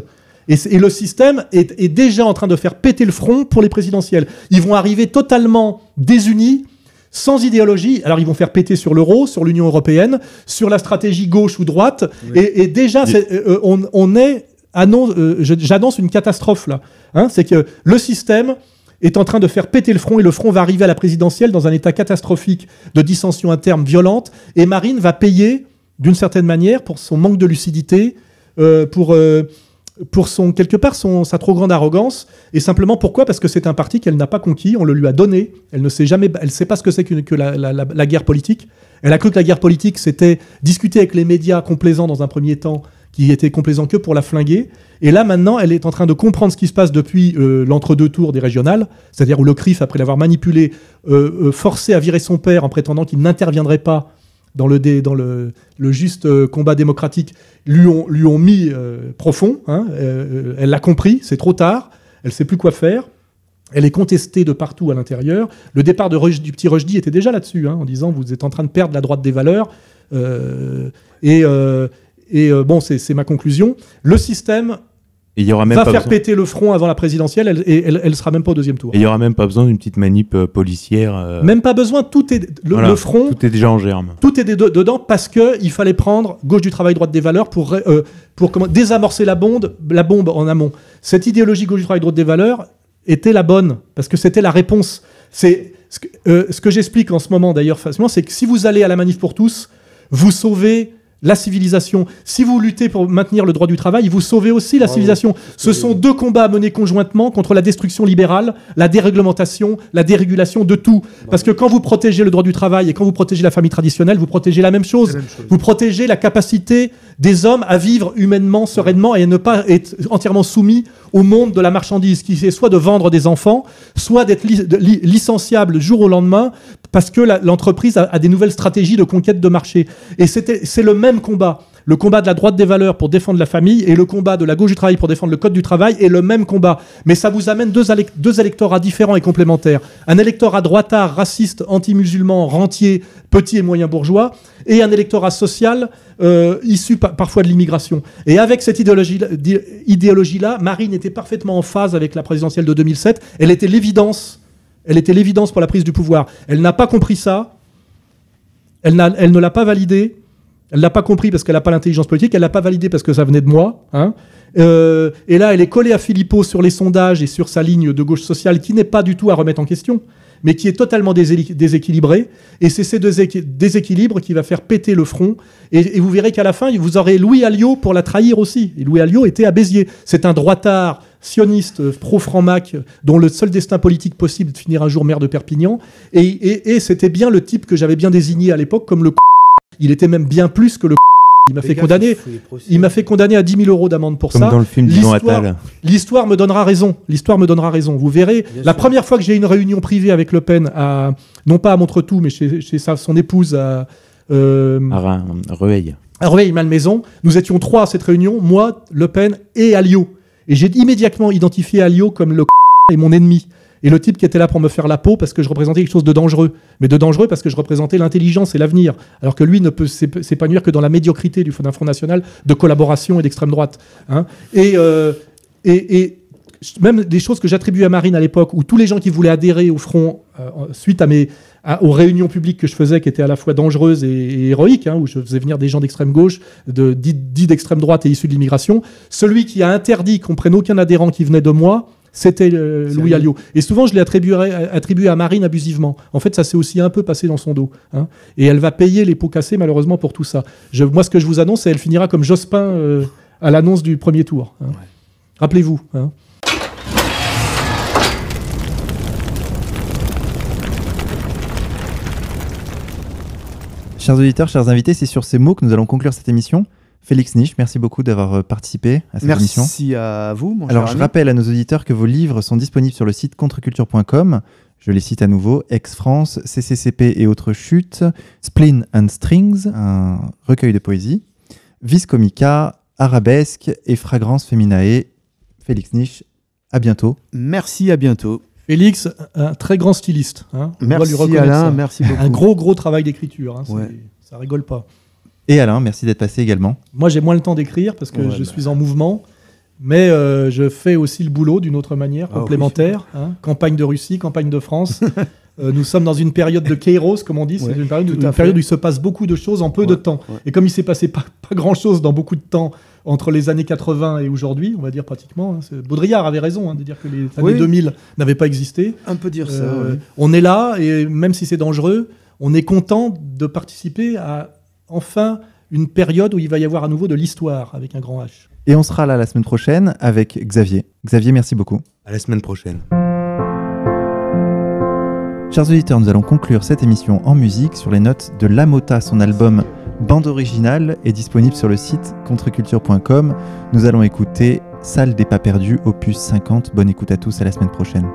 Et, le système est, déjà en train de faire péter le front pour les présidentielles. Ils vont arriver totalement désunis, sans idéologie. Alors ils vont faire péter sur l'euro, sur l'Union européenne, sur la stratégie gauche ou droite. Et, déjà, euh, euh, on, est euh, j'annonce une catastrophe là. Hein. c'est que le système est en train de faire péter le front et le front va arriver à la présidentielle dans un état catastrophique de dissension interne violente. Et Marine va payer d'une certaine manière pour son manque de lucidité, pour pour son quelque part son, sa trop grande arrogance et simplement pourquoi? Parce que c'est un parti qu'elle n'a pas conquis on le lui a donné. Elle ne sait jamais elle sait pas ce que c'est que, la, guerre politique. Elle a cru que la guerre politique c'était discuter avec les médias complaisants dans un premier temps qui étaient complaisants que pour la flinguer. Et là maintenant elle est en train de comprendre ce qui se passe depuis euh, l'entre-deux tours des régionales c'est-à-dire où le CRIF après l'avoir manipulé euh, euh, forcé à virer son père en prétendant qu'il n'interviendrait pas dans le, juste euh, combat démocratique, lui ont, lui ont mis euh, profond. Hein, euh, elle l'a compris, c'est trop tard, elle ne sait plus quoi faire. Elle est contestée de partout à l'intérieur. Le départ du petit Rushdie était déjà là-dessus, hein, en disant vous êtes en train de perdre la droite des valeurs. et, et bon, c'est ma conclusion. Le système Et il y aura même va pas faire besoin- péter le front avant la présidentielle elle- et elle, elle sera même pas au deuxième tour. et il y aura même pas besoin d'une petite manip euh, policière. euh, Même pas besoin, tout est le, voilà. le front, Tout est déjà en germe. tout est de- dedans parce que il fallait prendre gauche du travail, droite des valeurs pour euh, pour comment désamorcer la bombe, la bombe en amont. Cette idéologie gauche du travail, droite des valeurs était la bonne parce que c'était la réponse. C'est ce que, ce que j'explique en ce moment d'ailleurs facilement, c'est que si vous allez à la manif pour tous, vous sauvez la civilisation. Si vous luttez pour maintenir le droit du travail, vous sauvez aussi la Bravo. civilisation. Ce sont deux combats à mener conjointement contre la destruction libérale, la déréglementation, la dérégulation de tout. Parce que quand vous protégez le droit du travail et quand vous protégez la famille traditionnelle, vous protégez la même chose. Vous protégez la capacité des hommes à vivre humainement, sereinement et à ne pas être entièrement soumis au monde de la marchandise, qui est soit de vendre des enfants, soit d'être li- li- licenciable jour au lendemain parce que l'entreprise a, a des nouvelles stratégies de conquête de marché. Et c'est le même combat. Le combat de la droite des valeurs pour défendre la famille et le combat de la gauche du travail pour défendre le code du travail est le même combat. Mais ça vous amène deux, élec- deux électorats différents et complémentaires. Un électorat droitard, raciste, anti-musulman, rentier, petit et moyen bourgeois, et un électorat social euh, issu pa- parfois de l'immigration. Et avec cette idéologie-là, Marine était parfaitement en phase avec la présidentielle de 2007. Elle était l'évidence. Elle était l'évidence pour la prise du pouvoir. Elle n'a pas compris ça. Elle, elle ne l'a pas validé. Elle l'a pas compris parce qu'elle n'a pas l'intelligence politique. Elle l'a pas validé parce que ça venait de moi. hein. Euh, et là, elle est collée à Philippot sur les sondages et sur sa ligne de gauche sociale qui n'est pas du tout à remettre en question, mais qui est totalement déséquilibrée. Et c'est ces deux équi- déséquilibres qui va faire péter le front. Et, vous verrez qu'à la fin, vous aurez Louis Alliot pour la trahir aussi. Et Louis Alliot était à Béziers. C'est un droitard sioniste, euh, pro-franc-mac, dont le seul destin politique possible est de finir un jour maire de Perpignan. Et- et c'était bien le type que j'avais bien désigné à l'époque comme le Il était même bien plus que le *laughs* Il m'a fait condamner. Il m'a fait condamner à 10 000 euros d'amende pour Comme ça. dans le film L'histoire- Attal. L'histoire me donnera raison. L'histoire me donnera raison. Vous verrez, Bien la sûr. première fois que j'ai eu une réunion privée avec Le Pen, à, non pas à Montretout, mais chez, chez sa, son épouse à, euh, À Rueil. à Rueil-Malmaison, nous étions trois à cette réunion, moi, Le Pen et Alliot. Et j'ai immédiatement identifié Alliot comme le *laughs* et mon ennemi. Et le type qui était là pour me faire la peau parce que je représentais quelque chose de dangereux. Mais de dangereux parce que je représentais l'intelligence et l'avenir. Alors que lui ne peut s'ép- s'épanouir que dans la médiocrité du Front National de collaboration et d'extrême droite. hein. Et, euh, et, même des choses que j'attribue à Marine à l'époque, où tous les gens qui voulaient adhérer au front euh, suite à mes, aux réunions publiques que je faisais, qui étaient à la fois dangereuses et, héroïques, hein, où je faisais venir des gens d'extrême gauche, de, dits d'extrême droite et issus de l'immigration, celui qui a interdit qu'on prenne aucun adhérent qui venait de moi, c'était euh, Louis Alliot. Et souvent, je l'ai attribué, attribué à Marine abusivement. En fait, ça s'est aussi un peu passé dans son dos. hein. Et elle va payer les pots cassés, malheureusement, pour tout ça. Je, moi, ce que je vous annonce, c'est qu'elle finira comme Jospin euh, à l'annonce du premier tour. hein. Rappelez-vous. hein. Chers auditeurs, chers invités, c'est sur ces mots que nous allons conclure cette émission. Félix Niche, merci beaucoup d'avoir euh, participé à cette émission. Merci à vous, mon Alors, cher je ami. rappelle à nos auditeurs que vos livres sont disponibles sur le site contreculture.com. Je les cite à nouveau Ex-France, CCCP et autres chutes, Spleen and Strings, un recueil de poésie, Vis Comica, Arabesque et Fragrance Feminae. Félix Niche, à bientôt. Merci, à bientôt. Félix, un très grand styliste. hein. On doit lui Merci reconnaître Alain, ça. merci beaucoup. Un gros, gros travail d'écriture. hein. Ouais. Ça rigole pas. Et Alain, merci d'être passé également. Moi, j'ai moins le temps d'écrire parce que Ouais, je bah. suis en mouvement. Mais euh, je fais aussi le boulot d'une autre manière, Ah, complémentaire. hein. Campagne de Russie, campagne de France. *laughs* Euh, nous sommes dans une période de kairos, comme on dit. Ouais, C'est une période, une où il se passe beaucoup de choses en peu de temps. ouais. Et comme il s'est passé pas, pas grand-chose dans beaucoup de temps entre les années 80 et aujourd'hui, on va dire pratiquement. hein, Baudrillard avait raison hein, de dire que les années Oui. 2000 n'avaient pas existé. Un peu dire ça. Euh, ouais. On est là et même si c'est dangereux, on est content de participer à enfin une période où il va y avoir à nouveau de l'histoire avec un grand H. Et on sera là la semaine prochaine avec Xavier. Xavier, merci beaucoup. À la semaine prochaine. Chers auditeurs, nous allons conclure cette émission en musique sur les notes de Lamota. Son album Bande originale est disponible sur le site contreculture.com. Nous allons écouter Salle des pas perdus, opus 50. Bonne écoute à tous, à la semaine prochaine.